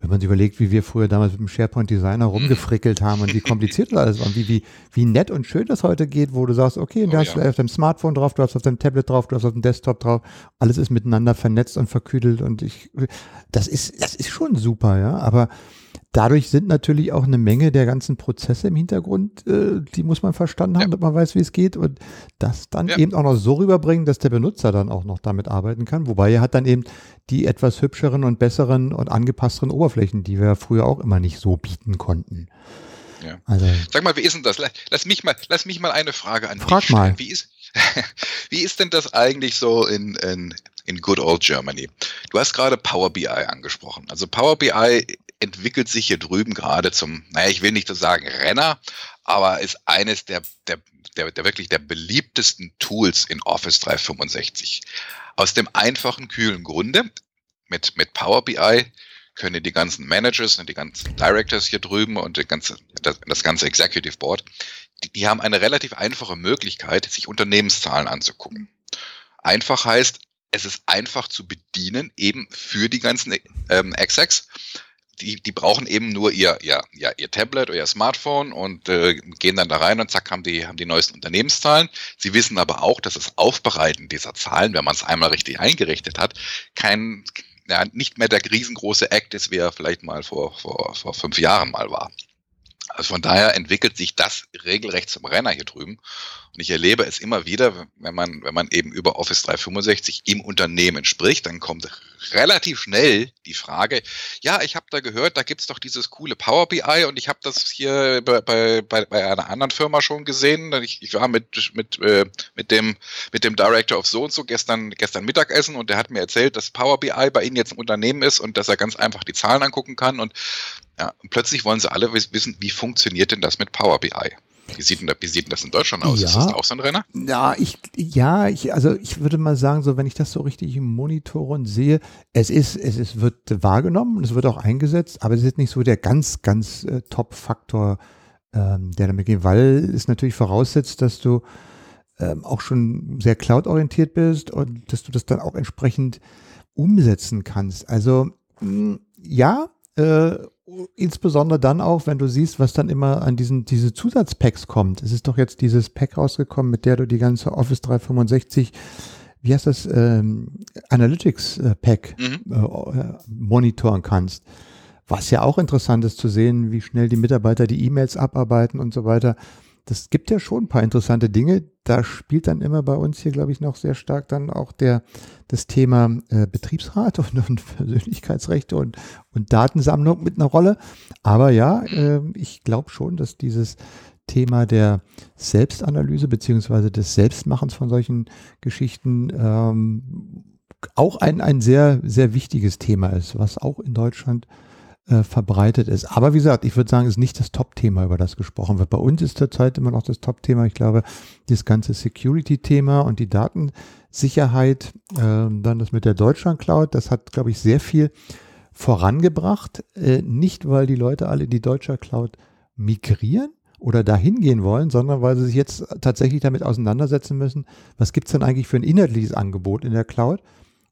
Wenn man sich überlegt, wie wir früher damals mit dem SharePoint Designer mhm. rumgefrickelt haben und wie kompliziert das alles war und wie, wie, wie nett und schön das heute geht, wo du sagst, okay, oh, du hast ja. auf deinem Smartphone drauf, du hast auf deinem Tablet drauf, du hast auf dem Desktop drauf, alles ist miteinander vernetzt und verküdelt und ich, das ist, das ist schon super, ja, aber dadurch sind natürlich auch eine Menge der ganzen Prozesse im Hintergrund, äh, die muss man verstanden haben, ja. damit man weiß, wie es geht und das dann ja. eben auch noch so rüberbringen, dass der Benutzer dann auch noch damit arbeiten kann. Wobei er hat dann eben die etwas hübscheren und besseren und angepassteren Oberflächen, die wir früher auch immer nicht so bieten konnten. Ja. Also, Sag mal, wie ist denn das? Lass mich mal, lass mich mal eine Frage an frag dich stellen. Mal. Wie ist, wie ist denn das eigentlich so in, in, in Good Old Germany? Du hast gerade Power BI angesprochen. Also Power BI entwickelt sich hier drüben gerade zum, naja, ich will nicht so sagen Renner, aber ist eines der, der, der, der wirklich der beliebtesten Tools in Office 365. Aus dem einfachen, kühlen Grunde, mit, mit Power BI können die ganzen Managers und die ganzen Directors hier drüben und die ganze, das, das ganze Executive Board, die, die haben eine relativ einfache Möglichkeit, sich Unternehmenszahlen anzugucken. Einfach heißt, es ist einfach zu bedienen, eben für die ganzen ähm, Execs die, die brauchen eben nur ihr, ihr, ja, ihr Tablet oder ihr Smartphone und äh, gehen dann da rein und zack, haben die, haben die neuesten Unternehmenszahlen. Sie wissen aber auch, dass das Aufbereiten dieser Zahlen, wenn man es einmal richtig eingerichtet hat, kein, ja, nicht mehr der riesengroße Act ist, wie er vielleicht mal vor, vor, vor fünf Jahren mal war. Also von daher entwickelt sich das regelrecht zum Renner hier drüben. Und ich erlebe es immer wieder, wenn man, wenn man eben über Office 365 im Unternehmen spricht, dann kommt relativ schnell die Frage, ja, ich habe da gehört, da gibt's doch dieses coole Power BI und ich habe das hier bei, bei, bei einer anderen Firma schon gesehen. Ich, ich war mit, mit, äh, mit, dem, mit dem Director of so und so gestern, gestern Mittagessen und der hat mir erzählt, dass Power BI bei Ihnen jetzt im Unternehmen ist und dass er ganz einfach die Zahlen angucken kann. Und ja, und plötzlich wollen sie alle wissen, wie funktioniert denn das mit Power BI? Wie sieht, denn da, wie sieht denn das in Deutschland aus? Ja, ist das auch so ein Renner? Ja, ich, ja, ich, also ich würde mal sagen, so wenn ich das so richtig im Monitor und sehe, es ist, es ist, wird wahrgenommen und es wird auch eingesetzt, aber es ist nicht so der ganz, ganz äh, Top-Faktor, ähm, der damit geht, weil es natürlich voraussetzt, dass du ähm, auch schon sehr cloud-orientiert bist und dass du das dann auch entsprechend umsetzen kannst. Also mh, hm, ja, äh, insbesondere dann auch, wenn du siehst, was dann immer an diesen diese Zusatzpacks kommt. Es ist doch jetzt dieses Pack rausgekommen, mit der du die ganze Office 365 wie heißt das, ähm, Analytics äh, Pack mhm. äh, monitoren kannst. Was ja auch interessant ist zu sehen, wie schnell die Mitarbeiter die E-Mails abarbeiten und so weiter das gibt ja schon ein paar interessante Dinge. Da spielt dann immer bei uns hier, glaube ich, noch sehr stark dann auch der, das Thema äh, Betriebsrat und, und Persönlichkeitsrechte und, und Datensammlung mit einer Rolle. Aber ja, äh, ich glaube schon, dass dieses Thema der Selbstanalyse beziehungsweise des Selbstmachens von solchen Geschichten ähm, auch ein, ein sehr, sehr wichtiges Thema ist, was auch in Deutschland äh, verbreitet ist. Aber wie gesagt, ich würde sagen, ist nicht das Top-Thema, über das gesprochen wird. Bei uns ist zurzeit immer noch das Top-Thema, ich glaube, das ganze Security-Thema und die Datensicherheit, äh, dann das mit der Deutschland-Cloud, das hat, glaube ich, sehr viel vorangebracht. Äh, nicht, weil die Leute alle in die Deutschland-Cloud migrieren, oder dahin gehen wollen, sondern weil sie sich jetzt tatsächlich damit auseinandersetzen müssen, was gibt es denn eigentlich für ein inhaltliches Angebot in der Cloud?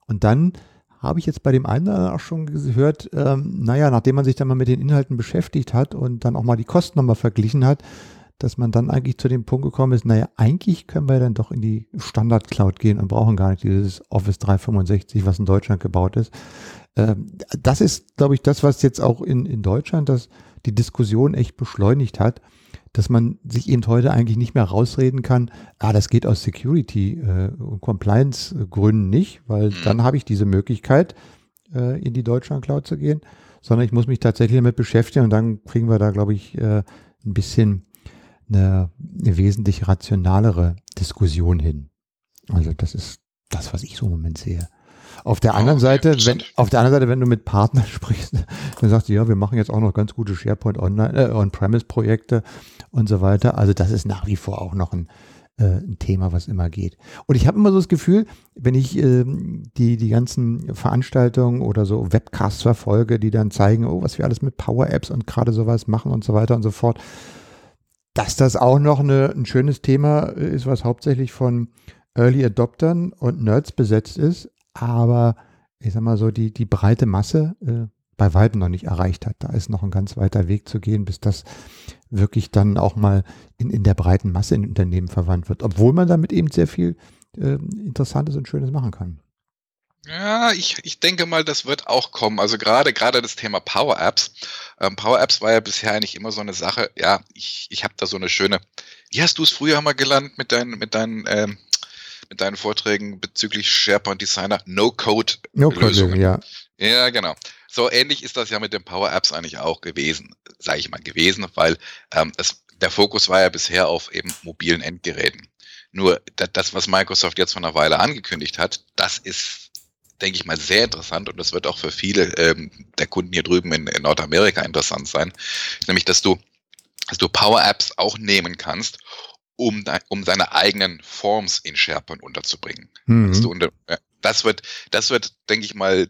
Und dann habe ich jetzt bei dem einen auch schon gehört, ähm, naja, nachdem man sich dann mal mit den Inhalten beschäftigt hat und dann auch mal die Kosten nochmal verglichen hat, dass man dann eigentlich zu dem Punkt gekommen ist, naja, eigentlich können wir dann doch in die Standard-Cloud gehen und brauchen gar nicht dieses Office 365, was in Deutschland gebaut ist. Ähm, das ist, glaube ich, das, was jetzt auch in, in Deutschland das, die Diskussion echt beschleunigt hat dass man sich eben heute eigentlich nicht mehr rausreden kann, ah, das geht aus Security äh, und Compliance Gründen nicht, weil mhm. dann habe ich diese Möglichkeit, äh, in die Deutschland Cloud zu gehen, sondern ich muss mich tatsächlich damit beschäftigen und dann kriegen wir da, glaube ich, äh, ein bisschen eine, eine wesentlich rationalere Diskussion hin. Also das ist das, was ich so im Moment sehe. Auf der anderen Seite, wenn, auf der anderen Seite, wenn du mit Partnern sprichst, dann sagst du, ja, wir machen jetzt auch noch ganz gute SharePoint Online, äh, On-Premise-Projekte und so weiter. Also das ist nach wie vor auch noch ein, äh, ein Thema, was immer geht. Und ich habe immer so das Gefühl, wenn ich äh, die, die ganzen Veranstaltungen oder so Webcasts verfolge, die dann zeigen, oh, was wir alles mit Power-Apps und gerade sowas machen und so weiter und so fort, dass das auch noch eine, ein schönes Thema ist, was hauptsächlich von Early Adoptern und Nerds besetzt ist, aber ich sag mal so, die, die breite Masse äh, bei weitem noch nicht erreicht hat. Da ist noch ein ganz weiter Weg zu gehen, bis das wirklich dann auch mal in, in der breiten Masse in Unternehmen verwandt wird, obwohl man damit eben sehr viel äh, Interessantes und Schönes machen kann. Ja, ich, ich denke mal, das wird auch kommen. Also gerade gerade das Thema Power Apps. Ähm, Power Apps war ja bisher eigentlich immer so eine Sache. Ja, ich, ich habe da so eine schöne. Wie hast du es früher mal gelernt mit deinen mit deinen ähm, mit deinen Vorträgen bezüglich SharePoint Designer No Code Lösungen? No ja. Ja, genau. So ähnlich ist das ja mit den Power Apps eigentlich auch gewesen, sage ich mal gewesen, weil ähm, es, der Fokus war ja bisher auf eben mobilen Endgeräten. Nur das, was Microsoft jetzt vor einer Weile angekündigt hat, das ist denke ich mal, sehr interessant und das wird auch für viele ähm, der Kunden hier drüben in, in Nordamerika interessant sein, nämlich dass du, dass du Power Apps auch nehmen kannst, um, um deine eigenen Forms in SharePoint unterzubringen. Mhm. Unter, das wird, das wird, denke ich mal,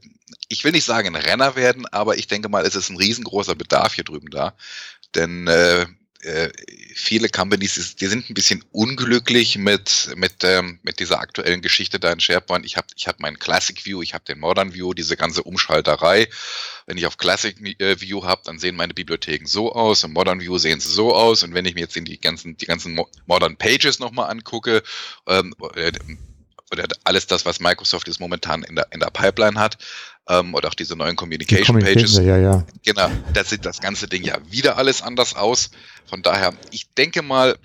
ich will nicht sagen ein Renner werden, aber ich denke mal, es ist ein riesengroßer Bedarf hier drüben da. Denn äh, äh, viele Companies, die sind ein bisschen unglücklich mit, mit, ähm, mit dieser aktuellen Geschichte da in SharePoint. Ich habe ich hab meinen Classic View, ich habe den Modern View, diese ganze Umschalterei. Wenn ich auf Classic äh, View habe, dann sehen meine Bibliotheken so aus, im Modern View sehen sie so aus. Und wenn ich mir jetzt die ganzen, die ganzen Modern Pages nochmal angucke, ähm, äh, oder alles das, was Microsoft jetzt momentan in der, in der Pipeline hat, ähm, oder auch diese neuen Communication, Pages. Ja, ja. Genau, da sieht das ganze Ding ja wieder alles anders aus. Von daher, ich denke mal,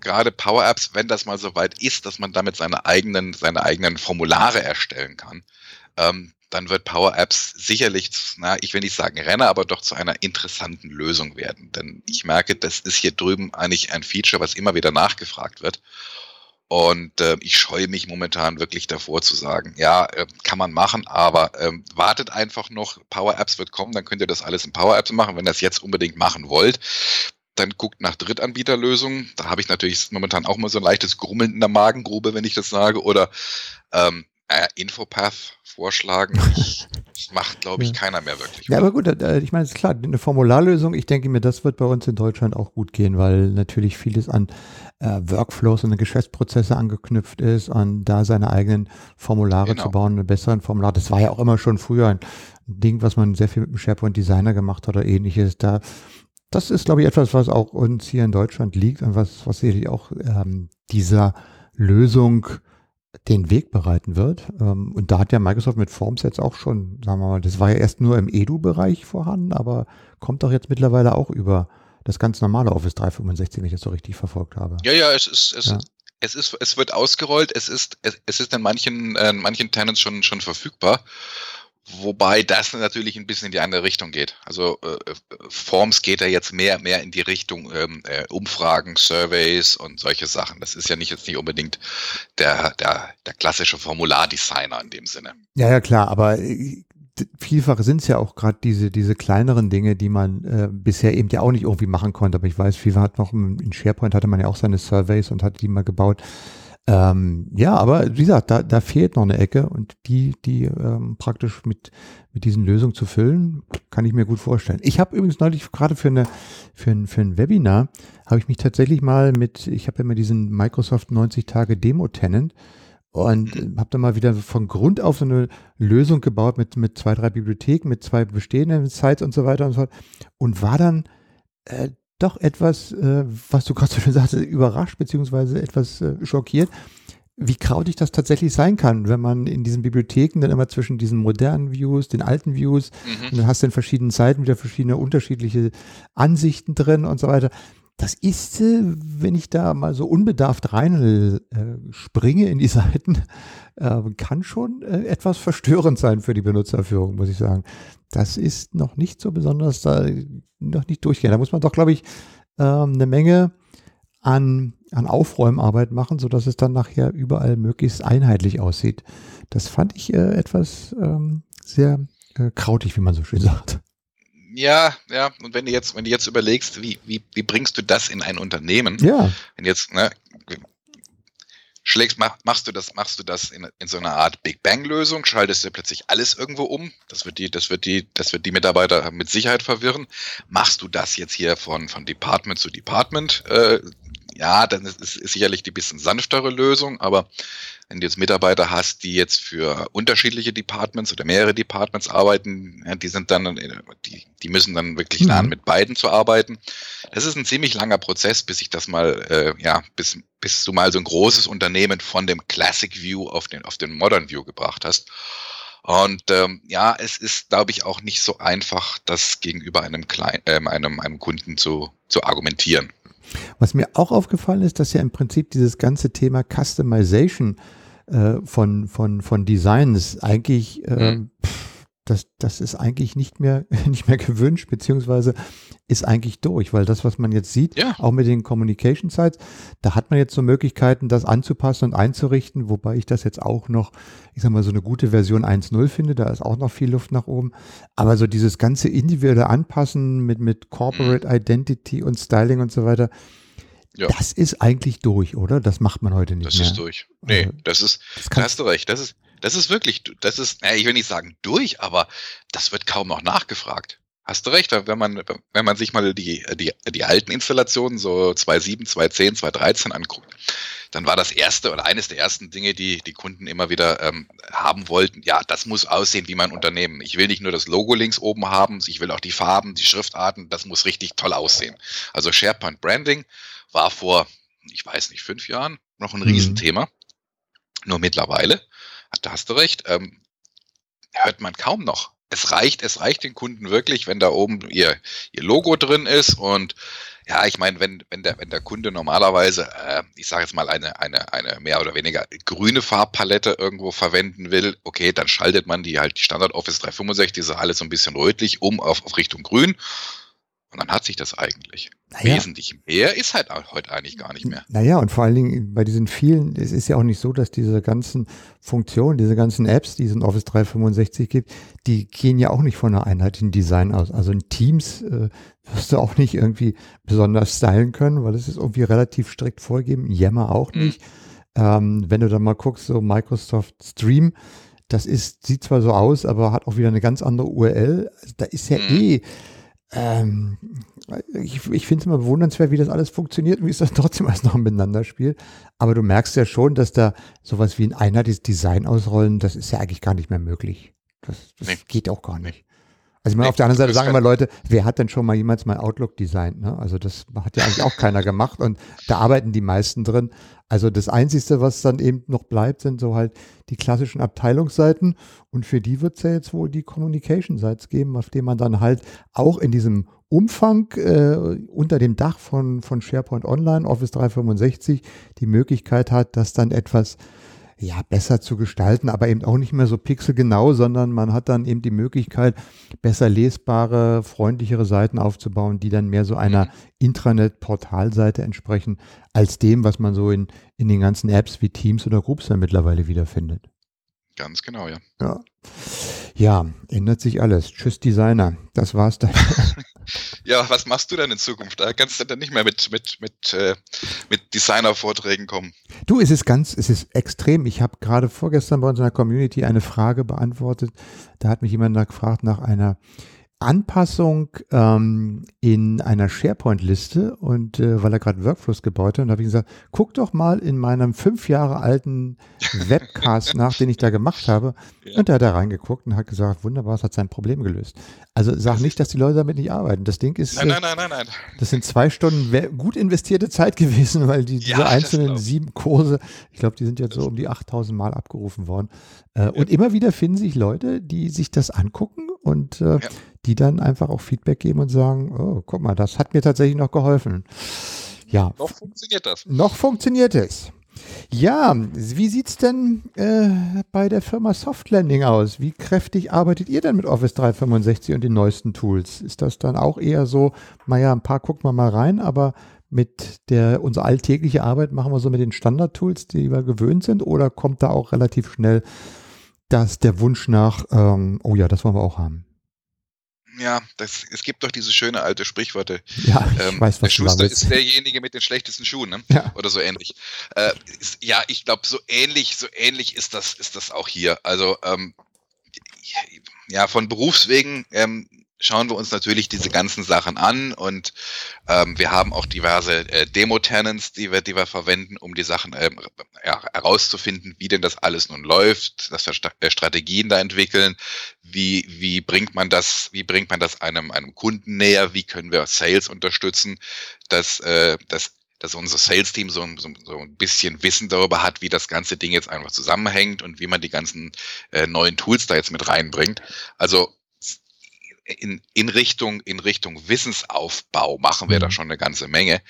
gerade Power Apps, wenn das mal so weit ist, dass man damit seine eigenen, seine eigenen Formulare erstellen kann, ähm, dann wird Power Apps sicherlich, na, ich will nicht sagen Renner, aber doch zu einer interessanten Lösung werden. Denn ich merke, das ist hier drüben eigentlich ein Feature, was immer wieder nachgefragt wird. Und äh, ich scheue mich momentan wirklich davor zu sagen, ja, äh, kann man machen, aber ähm, wartet einfach noch, Power Apps wird kommen, dann könnt ihr das alles in Power Apps machen. Wenn ihr das jetzt unbedingt machen wollt, dann guckt nach Drittanbieterlösungen. Da habe ich natürlich momentan auch mal so ein leichtes Grummeln in der Magengrube, wenn ich das sage. Oder ähm, äh, Infopath vorschlagen. Macht, glaube ich, ja. keiner mehr wirklich. Ja, aber gut, äh, ich meine, es ist klar, eine Formularlösung, ich denke mir, das wird bei uns in Deutschland auch gut gehen, weil natürlich vieles an äh, Workflows und Geschäftsprozesse angeknüpft ist, an da seine eigenen Formulare genau. zu bauen, eine besseren Formular. Das war ja auch immer schon früher ein Ding, was man sehr viel mit dem SharePoint Designer gemacht hat oder ähnliches. Da, das ist, glaube ich, etwas, was auch uns hier in Deutschland liegt und was, was sicherlich auch ähm, dieser Lösung den Weg bereiten wird. Ähm, und da hat ja Microsoft mit Forms jetzt auch schon, sagen wir mal, das war ja erst nur im Edu-Bereich vorhanden, aber kommt doch jetzt mittlerweile auch über das ganz normale Office 365, wenn ich das so richtig verfolgt habe. Ja, ja, es ist, es, ja. es ist, es wird ausgerollt, es ist, es, es ist in manchen, äh, in manchen Tenants schon, schon verfügbar. Wobei das natürlich ein bisschen in die andere Richtung geht. Also äh, Forms geht ja jetzt mehr mehr in die Richtung ähm, äh, Umfragen, Surveys und solche Sachen. Das ist ja nicht jetzt nicht unbedingt der, der, der klassische Formulardesigner in dem Sinne. Ja, ja, klar, aber äh, vielfach sind es ja auch gerade diese, diese kleineren Dinge, die man äh, bisher eben ja auch nicht irgendwie machen konnte. Aber ich weiß, vielfach hat noch in SharePoint hatte man ja auch seine Surveys und hat die mal gebaut. Ähm, ja, aber wie gesagt, da, da fehlt noch eine Ecke und die, die ähm, praktisch mit, mit diesen Lösungen zu füllen, kann ich mir gut vorstellen. Ich habe übrigens neulich gerade für, eine, für, ein, für ein Webinar, habe ich mich tatsächlich mal mit, ich habe ja immer diesen Microsoft 90 Tage Demo-Tenant und habe dann mal wieder von Grund auf so eine Lösung gebaut mit, mit zwei, drei Bibliotheken, mit zwei bestehenden Sites und so weiter und so fort und war dann äh, doch etwas, äh, was du gerade so schön sagst, überrascht beziehungsweise etwas äh, schockiert, wie krautig das tatsächlich sein kann, wenn man in diesen Bibliotheken dann immer zwischen diesen modernen Views, den alten Views, mhm. und dann hast du in verschiedenen Seiten wieder verschiedene unterschiedliche Ansichten drin und so weiter. Das ist, äh, wenn ich da mal so unbedarft rein äh, springe in die Seiten, äh, kann schon etwas verstörend sein für die Benutzerführung, muss ich sagen. Das ist noch nicht so besonders, da noch nicht durchgehen. Da muss man doch, glaube ich, ähm, eine Menge an, an Aufräumarbeit machen, sodass es dann nachher überall möglichst einheitlich aussieht. Das fand ich etwas ähm, sehr krautig, wie man so schön sagt. Ja, ja, und wenn du jetzt, wenn du jetzt überlegst, wie, wie, wie bringst du das in ein Unternehmen? Ja. Wenn jetzt, ne, schlägst, mach, machst du das, machst du das in, in so einer Art Big Bang-Lösung, schaltest du plötzlich alles irgendwo um. Das wird die, das wird die, das wird die Mitarbeiter mit Sicherheit verwirren. Machst du das jetzt hier von, von Department zu Department, äh, ja, dann ist, ist sicherlich die bisschen sanftere Lösung, aber wenn du jetzt Mitarbeiter hast, die jetzt für unterschiedliche Departments oder mehrere Departments arbeiten, die sind dann, die, die müssen dann wirklich mhm. lernen, mit beiden zu arbeiten. Das ist ein ziemlich langer Prozess, bis ich das mal, äh, ja, bis, bis du mal so ein großes Unternehmen von dem Classic View auf den, auf den Modern View gebracht hast. Und ähm, ja, es ist, glaube ich, auch nicht so einfach, das gegenüber einem, Klein, äh, einem, einem Kunden zu, zu argumentieren. Was mir auch aufgefallen ist, dass ja im Prinzip dieses ganze Thema Customization äh, von, von, von Designs eigentlich äh, mhm. pff, das, das ist eigentlich nicht mehr, nicht mehr gewünscht, beziehungsweise ist eigentlich durch, weil das, was man jetzt sieht, ja. auch mit den Communication Sites, da hat man jetzt so Möglichkeiten, das anzupassen und einzurichten, wobei ich das jetzt auch noch, ich sag mal, so eine gute Version 1.0 finde, da ist auch noch viel Luft nach oben. Aber so dieses ganze individuelle Anpassen mit, mit Corporate mhm. Identity und Styling und so weiter, ja. Das ist eigentlich durch, oder? Das macht man heute nicht das mehr. Das ist durch. Nee, also, das ist, das da hast du recht. Das ist, das ist wirklich, das ist, ich will nicht sagen durch, aber das wird kaum noch nachgefragt. Hast du recht, wenn man, wenn man sich mal die, die, die alten Installationen, so 2.7, 2.10, 2.13 anguckt, dann war das erste oder eines der ersten Dinge, die die Kunden immer wieder ähm, haben wollten. Ja, das muss aussehen wie mein Unternehmen. Ich will nicht nur das Logo links oben haben, ich will auch die Farben, die Schriftarten, das muss richtig toll aussehen. Also SharePoint Branding war vor, ich weiß nicht, fünf Jahren noch ein mhm. Riesenthema. Nur mittlerweile da hast du recht, ähm, hört man kaum noch. Es reicht, es reicht den Kunden wirklich, wenn da oben ihr, ihr Logo drin ist und ja, ich meine, wenn, wenn, der, wenn der Kunde normalerweise, äh, ich sage jetzt mal, eine, eine, eine mehr oder weniger grüne Farbpalette irgendwo verwenden will, okay, dann schaltet man die halt die Standard Office 365, ist alles so ein bisschen rötlich, um auf, auf Richtung grün. Und dann hat sich das eigentlich. Naja. Wesentlich mehr ist halt heute eigentlich gar nicht mehr. Naja, und vor allen Dingen bei diesen vielen, es ist ja auch nicht so, dass diese ganzen Funktionen, diese ganzen Apps, die es in Office 365 gibt, die gehen ja auch nicht von einer einheitlichen Design aus. Also in Teams äh, wirst du auch nicht irgendwie besonders stylen können, weil es ist irgendwie relativ strikt vorgegeben. Yammer auch mhm. nicht. Mhm. Ähm, wenn du dann mal guckst, so Microsoft Stream, das ist, sieht zwar so aus, aber hat auch wieder eine ganz andere URL. Da ist ja mhm. eh ähm, ich, ich finde es immer bewundernswert, wie das alles funktioniert und wie es dann trotzdem alles noch miteinander spielt. Aber du merkst ja schon, dass da sowas wie ein einheitliches Design ausrollen, das ist ja eigentlich gar nicht mehr möglich. Das, das nee. geht auch gar nicht. Also ich meine, auf der anderen Seite sagen immer Leute, wer hat denn schon mal jemals mal Outlook designt? Ne? Also das hat ja eigentlich auch keiner gemacht und da arbeiten die meisten drin. Also das Einzige, was dann eben noch bleibt, sind so halt die klassischen Abteilungsseiten und für die wird es ja jetzt wohl die Communication Sites geben, auf denen man dann halt auch in diesem Umfang äh, unter dem Dach von, von SharePoint Online, Office 365, die Möglichkeit hat, dass dann etwas ja, besser zu gestalten, aber eben auch nicht mehr so pixelgenau, sondern man hat dann eben die Möglichkeit, besser lesbare, freundlichere Seiten aufzubauen, die dann mehr so einer mhm. Intranet-Portalseite entsprechen, als dem, was man so in, in den ganzen Apps wie Teams oder Groups dann mittlerweile wiederfindet. Ganz genau, ja. Ja. Ja, ändert sich alles. Tschüss, Designer. Das war's dann. ja, was machst du denn in Zukunft? Da kannst du dann nicht mehr mit, mit, mit, äh, mit Designer-Vorträgen kommen. Du, es ist ganz, es ist extrem. Ich habe gerade vorgestern bei unserer Community eine Frage beantwortet. Da hat mich jemand gefragt nach einer Anpassung ähm, in einer SharePoint-Liste und äh, weil er gerade Workflows gebaut hat, und habe ich gesagt, guck doch mal in meinem fünf Jahre alten Webcast nach, den ich da gemacht habe. Ja. Und er hat da reingeguckt und hat gesagt, wunderbar, es hat sein Problem gelöst. Also sag das nicht, dass die Leute damit nicht arbeiten. Das Ding ist, nein, nein, nein, nein, nein. das sind zwei Stunden gut investierte Zeit gewesen, weil die, diese ja, einzelnen sieben Kurse, ich glaube, die sind jetzt so um die 8000 Mal abgerufen worden. Äh, ja. Und immer wieder finden sich Leute, die sich das angucken und äh, die dann einfach auch Feedback geben und sagen, oh, guck mal, das hat mir tatsächlich noch geholfen. Ja. Noch funktioniert das. Noch funktioniert es. Ja, wie sieht es denn äh, bei der Firma Softlanding aus? Wie kräftig arbeitet ihr denn mit Office 365 und den neuesten Tools? Ist das dann auch eher so, naja, ein paar gucken wir mal rein, aber mit der, unsere alltägliche Arbeit machen wir so mit den Standard-Tools, die wir gewöhnt sind, oder kommt da auch relativ schnell das, der Wunsch nach, ähm, oh ja, das wollen wir auch haben? ja, das, es gibt doch diese schöne alte Sprichworte. Ja, ich ähm, weiß, was der Schuster ist derjenige mit den schlechtesten Schuhen, ne? Ja. Oder so ähnlich. Äh, ist, ja, ich glaube, so ähnlich, so ähnlich ist das, ist das auch hier. Also ähm, ja, von Berufswegen ähm, schauen wir uns natürlich diese ganzen Sachen an und ähm, wir haben auch diverse äh, Demo-Tenants, die wir, die wir verwenden, um die Sachen ähm, ja, herauszufinden, wie denn das alles nun läuft, dass wir St äh, Strategien da entwickeln, wie, wie bringt man das, wie bringt man das einem, einem Kunden näher, wie können wir Sales unterstützen, dass, äh, dass dass unser Sales-Team so, so, so, ein bisschen Wissen darüber hat, wie das ganze Ding jetzt einfach zusammenhängt und wie man die ganzen äh, neuen Tools da jetzt mit reinbringt. Also in, in Richtung, in Richtung Wissensaufbau machen wir da mhm. schon eine ganze Menge.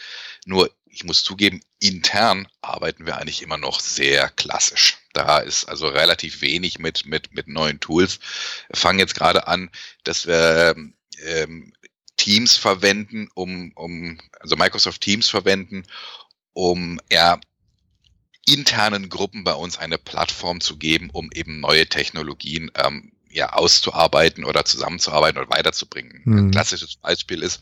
Nur, ich muss zugeben, intern arbeiten wir eigentlich immer noch sehr klassisch. Da ist also relativ wenig mit, mit, mit neuen Tools. Wir fangen jetzt gerade an, dass wir ähm, Teams verwenden, um, um, also Microsoft Teams verwenden, um ja internen Gruppen bei uns eine Plattform zu geben, um eben neue Technologien ähm, ja, auszuarbeiten oder zusammenzuarbeiten oder weiterzubringen. Mhm. Ein klassisches Beispiel ist,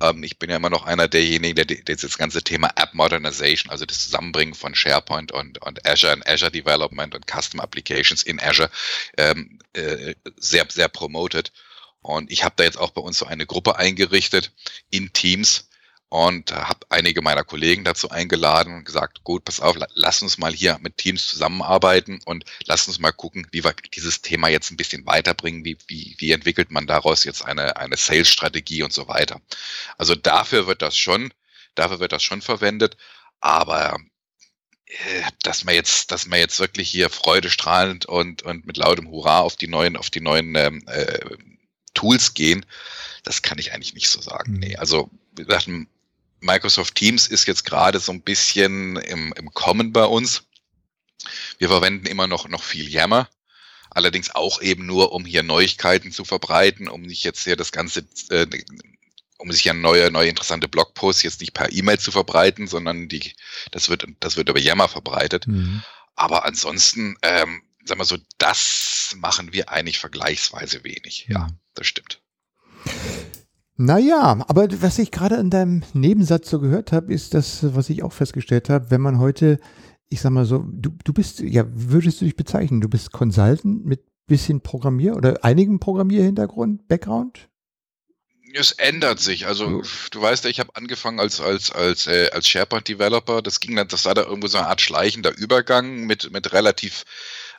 ähm, ich bin ja immer noch einer derjenigen, der, der das ganze Thema App Modernization, also das Zusammenbringen von SharePoint und, und Azure und Azure Development und Custom Applications in Azure ähm, äh, sehr, sehr promotet. Und ich habe da jetzt auch bei uns so eine Gruppe eingerichtet in Teams, und habe einige meiner Kollegen dazu eingeladen und gesagt, gut, pass auf, lass uns mal hier mit Teams zusammenarbeiten und lass uns mal gucken, wie wir dieses Thema jetzt ein bisschen weiterbringen, wie, wie, wie entwickelt man daraus jetzt eine, eine Sales-Strategie und so weiter. Also dafür wird das schon, dafür wird das schon verwendet, aber äh, dass man jetzt, dass man jetzt wirklich hier freudestrahlend und, und mit lautem Hurra auf die neuen, auf die neuen ähm, äh, Tools gehen, das kann ich eigentlich nicht so sagen. Mhm. Nee, also wie gesagt, Microsoft Teams ist jetzt gerade so ein bisschen im, im Kommen bei uns. Wir verwenden immer noch, noch viel Yammer. Allerdings auch eben nur, um hier Neuigkeiten zu verbreiten, um nicht jetzt hier das Ganze, äh, um sich ja neue, neue interessante Blogposts jetzt nicht per E-Mail zu verbreiten, sondern die, das wird, das wird über Yammer verbreitet. Mhm. Aber ansonsten, ähm, sagen wir so, das machen wir eigentlich vergleichsweise wenig. Ja, das stimmt. Naja, aber was ich gerade in deinem Nebensatz so gehört habe, ist das, was ich auch festgestellt habe, wenn man heute, ich sag mal so, du, du bist, ja, würdest du dich bezeichnen, du bist Consultant mit bisschen Programmier- oder einigem Programmierhintergrund, Background? Es ändert sich. Also du weißt ja, ich habe angefangen als als als äh, als SharePoint Developer. Das ging dann, das war da irgendwo so eine Art schleichender Übergang mit mit relativ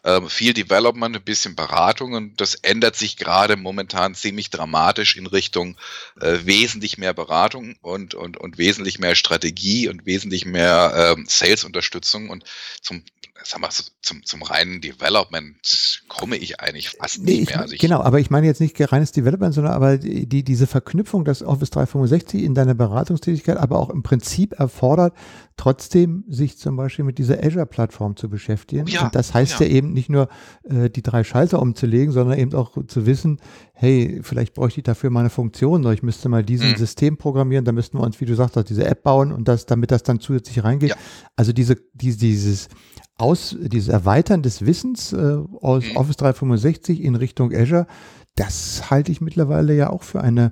ähm, viel Development, ein bisschen Beratung und das ändert sich gerade momentan ziemlich dramatisch in Richtung äh, wesentlich mehr Beratung und, und, und wesentlich mehr Strategie und wesentlich mehr ähm, Sales-Unterstützung. Und zum sag mal, zum, zum reinen Development komme ich eigentlich fast nee, nicht mehr. Also ich, genau, aber ich meine jetzt nicht reines Development, sondern aber die, diese Verknüpfung, dass Office 365 in deiner Beratungstätigkeit aber auch im Prinzip erfordert, trotzdem sich zum Beispiel mit dieser Azure-Plattform zu beschäftigen. Ja, Und das heißt ja. ja, eben nicht nur äh, die drei Schalter umzulegen, sondern eben auch zu wissen, hey, vielleicht bräuchte ich dafür mal eine Funktion oder ich müsste mal diesen mhm. System programmieren, da müssten wir uns, wie du sagst, diese App bauen und das, damit das dann zusätzlich reingeht. Ja. Also diese, die, dieses aus, dieses Erweitern des Wissens äh, aus mhm. Office 365 in Richtung Azure, das halte ich mittlerweile ja auch für eine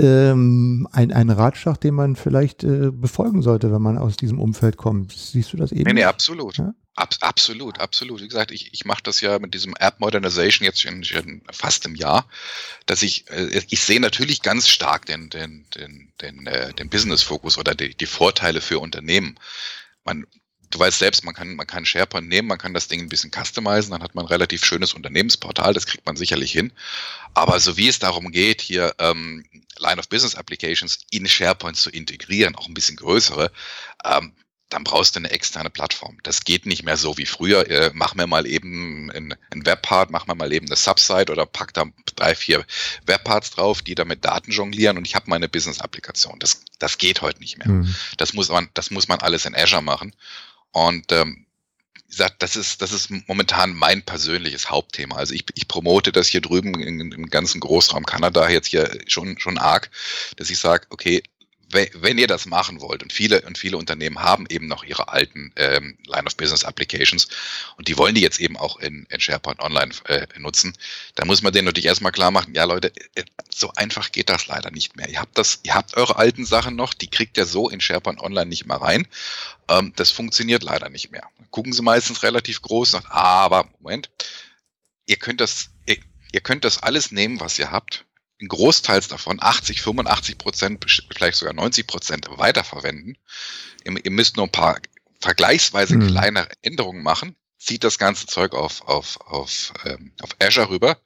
ähm, ein, ein Ratschlag, den man vielleicht äh, befolgen sollte, wenn man aus diesem Umfeld kommt. Siehst du das eben? Nee, nee, absolut. Ja? Ab, absolut, absolut. Wie gesagt, ich, ich mache das ja mit diesem App Modernization jetzt schon, schon fast im Jahr, dass ich, äh, ich sehe natürlich ganz stark den, den, den, den, äh, den Business-Fokus oder die, die Vorteile für Unternehmen. Man, du weißt selbst, man kann, man kann SharePoint nehmen, man kann das Ding ein bisschen customizen, dann hat man ein relativ schönes Unternehmensportal, das kriegt man sicherlich hin. Aber so wie es darum geht, hier ähm, Line of Business Applications in SharePoint zu integrieren, auch ein bisschen größere, ähm, dann brauchst du eine externe Plattform. Das geht nicht mehr so wie früher. Äh, mach mir mal eben ein, ein Webpart, mach mir mal eben eine Subsite oder pack da drei, vier Webparts drauf, die damit Daten jonglieren und ich habe meine Business-Applikation. Das, das geht heute nicht mehr. Mhm. Das, muss man, das muss man alles in Azure machen. Und ähm, wie gesagt, das ist, das ist momentan mein persönliches Hauptthema. Also ich, ich promote das hier drüben im ganzen Großraum Kanada jetzt hier schon, schon arg, dass ich sage, okay, wenn ihr das machen wollt, und viele und viele Unternehmen haben eben noch ihre alten ähm, Line of Business Applications und die wollen die jetzt eben auch in, in SharePoint Online äh, nutzen, dann muss man denen natürlich erstmal klar machen, ja Leute, äh, so einfach geht das leider nicht mehr. Ihr habt das, ihr habt eure alten Sachen noch, die kriegt ihr so in SharePoint Online nicht mehr rein. Ähm, das funktioniert leider nicht mehr. Gucken sie meistens relativ groß, nach, aber Moment, ihr könnt das, ihr, ihr könnt das alles nehmen, was ihr habt Großteils davon 80, 85 Prozent, vielleicht sogar 90 Prozent weiterverwenden. Ihr, ihr, müsst nur ein paar vergleichsweise hm. kleine Änderungen machen, zieht das ganze Zeug auf, auf, auf, ähm, auf Azure rüber.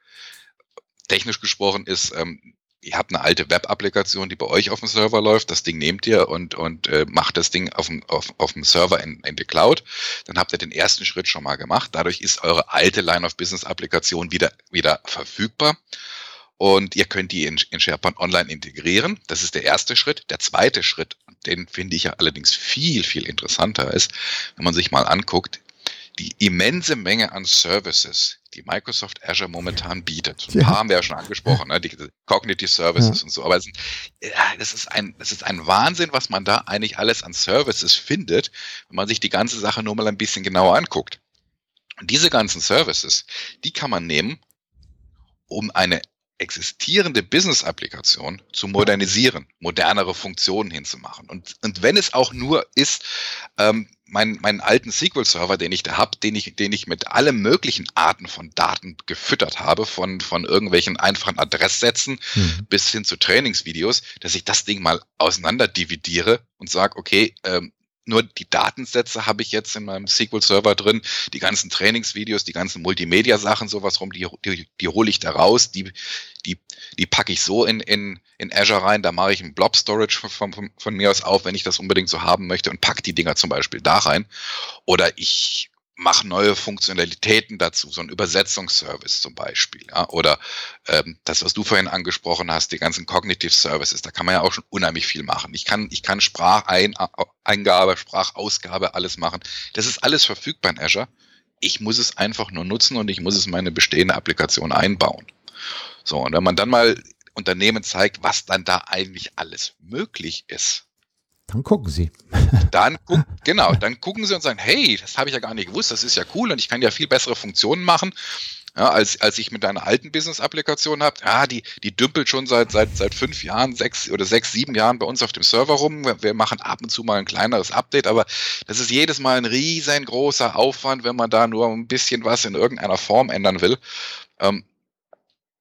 Technisch gesprochen ist, ähm, ihr habt eine alte Web-Applikation, die bei euch auf dem Server läuft, das Ding nehmt ihr und, und äh, macht das Ding auf dem, auf, auf dem Server in, in die Cloud. Dann habt ihr den ersten Schritt schon mal gemacht. Dadurch ist eure alte Line-of-Business-Applikation wieder, wieder verfügbar und ihr könnt die in, in SharePoint Online integrieren. Das ist der erste Schritt. Der zweite Schritt, den finde ich ja allerdings viel, viel interessanter ist, wenn man sich mal anguckt, die immense Menge an Services, die Microsoft Azure momentan bietet. Ein paar haben wir ja schon angesprochen, ne? die Cognitive Services ja. und so. Aber es, ja, ist ein, das ist ein Wahnsinn, was man da eigentlich alles an Services findet, wenn man sich die ganze Sache nur mal ein bisschen genauer anguckt. Und diese ganzen Services, die kann man nehmen, um eine existierende Business-Applikation zu modernisieren, modernere Funktionen hinzumachen. Und, und wenn es auch nur ist, ähm, mein, meinen alten SQL-Server, den ich da habe, den ich, den ich mit allen möglichen Arten von Daten gefüttert habe, von, von irgendwelchen einfachen Adresssätzen mhm. bis hin zu Trainingsvideos, dass ich das Ding mal auseinander dividiere und sage, okay, ähm, nur die Datensätze habe ich jetzt in meinem SQL-Server drin, die ganzen Trainingsvideos, die ganzen Multimedia-Sachen, sowas rum, die, die, die hole ich da raus, die, die, die packe ich so in, in, in Azure rein, da mache ich ein Blob-Storage von, von, von mir aus auf, wenn ich das unbedingt so haben möchte und packe die Dinger zum Beispiel da rein. Oder ich mach neue Funktionalitäten dazu, so ein Übersetzungsservice zum Beispiel, ja, oder ähm, das, was du vorhin angesprochen hast, die ganzen Cognitive Services, da kann man ja auch schon unheimlich viel machen. Ich kann, ich kann Spracheingabe, Sprachausgabe, alles machen. Das ist alles verfügbar in Azure. Ich muss es einfach nur nutzen und ich muss es in meine bestehende Applikation einbauen. So, und wenn man dann mal Unternehmen zeigt, was dann da eigentlich alles möglich ist, dann gucken sie. Dann gucken, genau, dann gucken sie und sagen, hey, das habe ich ja gar nicht gewusst, das ist ja cool und ich kann ja viel bessere Funktionen machen. Ja, als, als ich mit deiner alten Business-Applikation habe, ja, die, die dümpelt schon seit, seit, seit fünf Jahren, sechs oder sechs, sieben Jahren bei uns auf dem Server rum. Wir, wir machen ab und zu mal ein kleineres Update, aber das ist jedes Mal ein riesengroßer Aufwand, wenn man da nur ein bisschen was in irgendeiner Form ändern will. Ähm,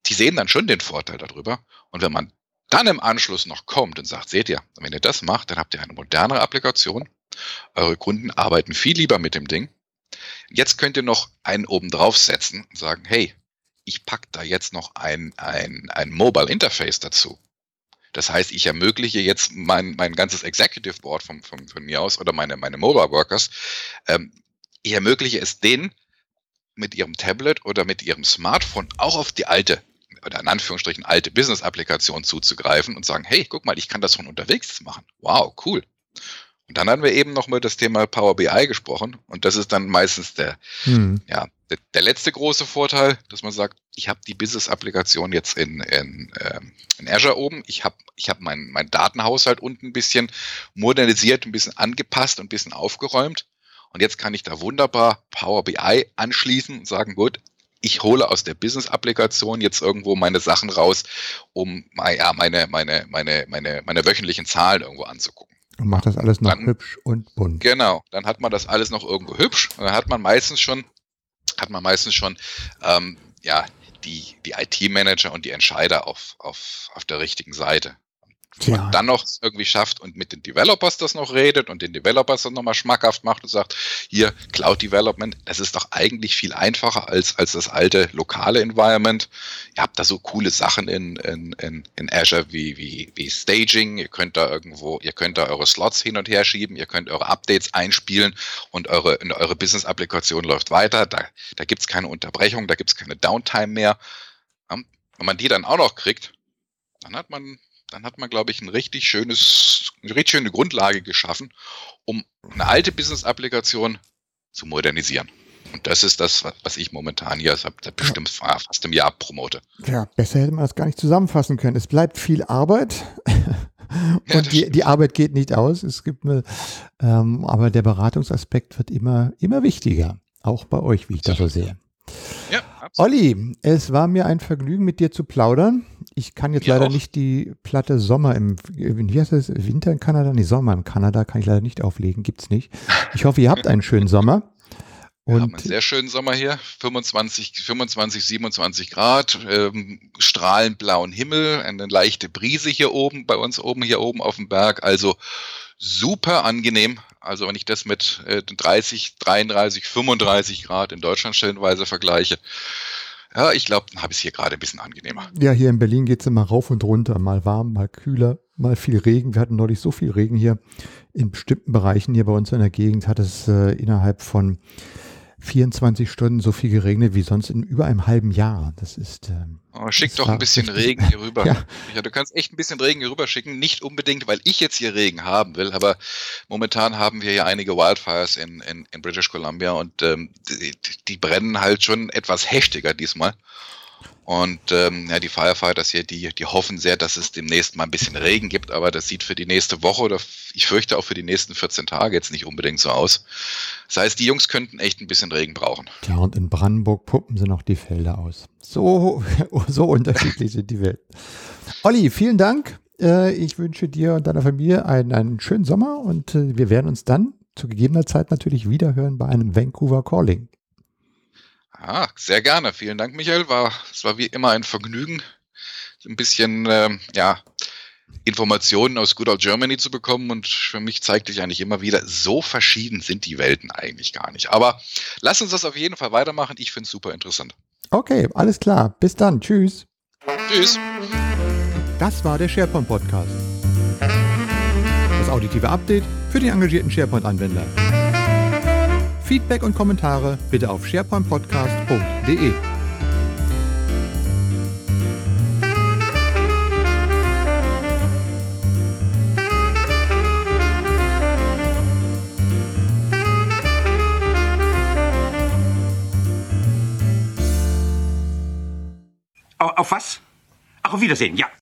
die sehen dann schon den Vorteil darüber. Und wenn man dann im Anschluss noch kommt und sagt, seht ihr, wenn ihr das macht, dann habt ihr eine modernere Applikation. Eure Kunden arbeiten viel lieber mit dem Ding. Jetzt könnt ihr noch einen oben drauf setzen und sagen, hey, ich packe da jetzt noch ein, ein, ein Mobile Interface dazu. Das heißt, ich ermögliche jetzt mein, mein ganzes Executive Board von, von, von mir aus oder meine, meine Mobile Workers, ähm, ich ermögliche es denen, mit ihrem Tablet oder mit ihrem Smartphone auch auf die alte oder in Anführungsstrichen alte Business-Applikation zuzugreifen und sagen, hey, guck mal, ich kann das von unterwegs machen. Wow, cool. Und dann haben wir eben noch mal das Thema Power BI gesprochen und das ist dann meistens der, hm. ja, der, der, letzte große Vorteil, dass man sagt, ich habe die Business-Applikation jetzt in, in, ähm, in Azure oben, ich habe ich hab meinen mein Datenhaushalt unten ein bisschen modernisiert, ein bisschen angepasst und ein bisschen aufgeräumt und jetzt kann ich da wunderbar Power BI anschließen und sagen, gut, ich hole aus der Business-Applikation jetzt irgendwo meine Sachen raus, um ja, meine, meine, meine, meine, meine wöchentlichen Zahlen irgendwo anzugucken. Und macht das alles noch dann, hübsch und bunt. Genau, dann hat man das alles noch irgendwo hübsch. Und dann hat man meistens schon, hat man meistens schon ähm, ja, die, die IT-Manager und die Entscheider auf, auf, auf der richtigen Seite ja. man dann noch irgendwie schafft und mit den Developers das noch redet und den Developers das nochmal schmackhaft macht und sagt, hier Cloud Development, das ist doch eigentlich viel einfacher als, als das alte lokale Environment. Ihr habt da so coole Sachen in, in, in, in Azure wie, wie, wie Staging, ihr könnt da irgendwo, ihr könnt da eure Slots hin und her schieben, ihr könnt eure Updates einspielen und eure, eure Business-Applikation läuft weiter. Da, da gibt es keine Unterbrechung, da gibt es keine Downtime mehr. Wenn man die dann auch noch kriegt, dann hat man dann hat man, glaube ich, ein richtig schönes, eine richtig schöne Grundlage geschaffen, um eine alte Business-Applikation zu modernisieren. Und das ist das, was ich momentan hier seit bestimmt ja. fast im Jahr promote. Ja, besser hätte man das gar nicht zusammenfassen können. Es bleibt viel Arbeit. Und ja, die, die Arbeit geht nicht aus. Es gibt eine, ähm, aber der Beratungsaspekt wird immer, immer wichtiger. Auch bei euch, wie ich das so sehe. Ja, absolut. Olli, es war mir ein Vergnügen, mit dir zu plaudern. Ich kann jetzt mir leider auch. nicht die Platte Sommer im, wie heißt das, Winter in Kanada? Nee, Sommer in Kanada kann ich leider nicht auflegen, gibt's nicht. Ich hoffe, ihr habt einen schönen Sommer. Wir haben einen sehr schönen Sommer hier, 25, 25 27 Grad, ähm, strahlend blauen Himmel, eine leichte Brise hier oben, bei uns oben, hier oben auf dem Berg, also super angenehm. Also wenn ich das mit äh, 30, 33, 35 Grad in Deutschland stellenweise vergleiche, ja, ich glaube, dann habe ich es hier gerade ein bisschen angenehmer. Ja, hier in Berlin geht es immer rauf und runter, mal warm, mal kühler, mal viel Regen. Wir hatten neulich so viel Regen hier. In bestimmten Bereichen hier bei uns in der Gegend hat es äh, innerhalb von 24 Stunden so viel geregnet wie sonst in über einem halben Jahr. Das ist. Ähm, oh, schick doch ein bisschen Regen hier rüber. ja. ja. du kannst echt ein bisschen Regen hier rüber schicken. Nicht unbedingt, weil ich jetzt hier Regen haben will, aber momentan haben wir ja einige Wildfires in, in, in British Columbia und ähm, die, die brennen halt schon etwas heftiger diesmal. Und ähm, ja, die Firefighters hier, die, die hoffen sehr, dass es demnächst mal ein bisschen Regen gibt, aber das sieht für die nächste Woche oder ich fürchte auch für die nächsten 14 Tage jetzt nicht unbedingt so aus. Das heißt, die Jungs könnten echt ein bisschen Regen brauchen. Ja, und in Brandenburg puppen sie noch die Felder aus. So, so unterschiedlich sind die Welt. Olli, vielen Dank. Äh, ich wünsche dir und deiner Familie einen, einen schönen Sommer und äh, wir werden uns dann zu gegebener Zeit natürlich wiederhören bei einem Vancouver Calling. Ah, sehr gerne. Vielen Dank, Michael. War, es war wie immer ein Vergnügen, ein bisschen, ähm, ja, Informationen aus Good Old Germany zu bekommen und für mich zeigt sich eigentlich immer wieder, so verschieden sind die Welten eigentlich gar nicht. Aber lass uns das auf jeden Fall weitermachen. Ich finde es super interessant. Okay, alles klar. Bis dann. Tschüss. Tschüss. Das war der SharePoint Podcast. Das auditive Update für den engagierten SharePoint-Anwender. Feedback und Kommentare bitte auf sharepointpodcast.de. Auf was? Ach, auf Wiedersehen, ja.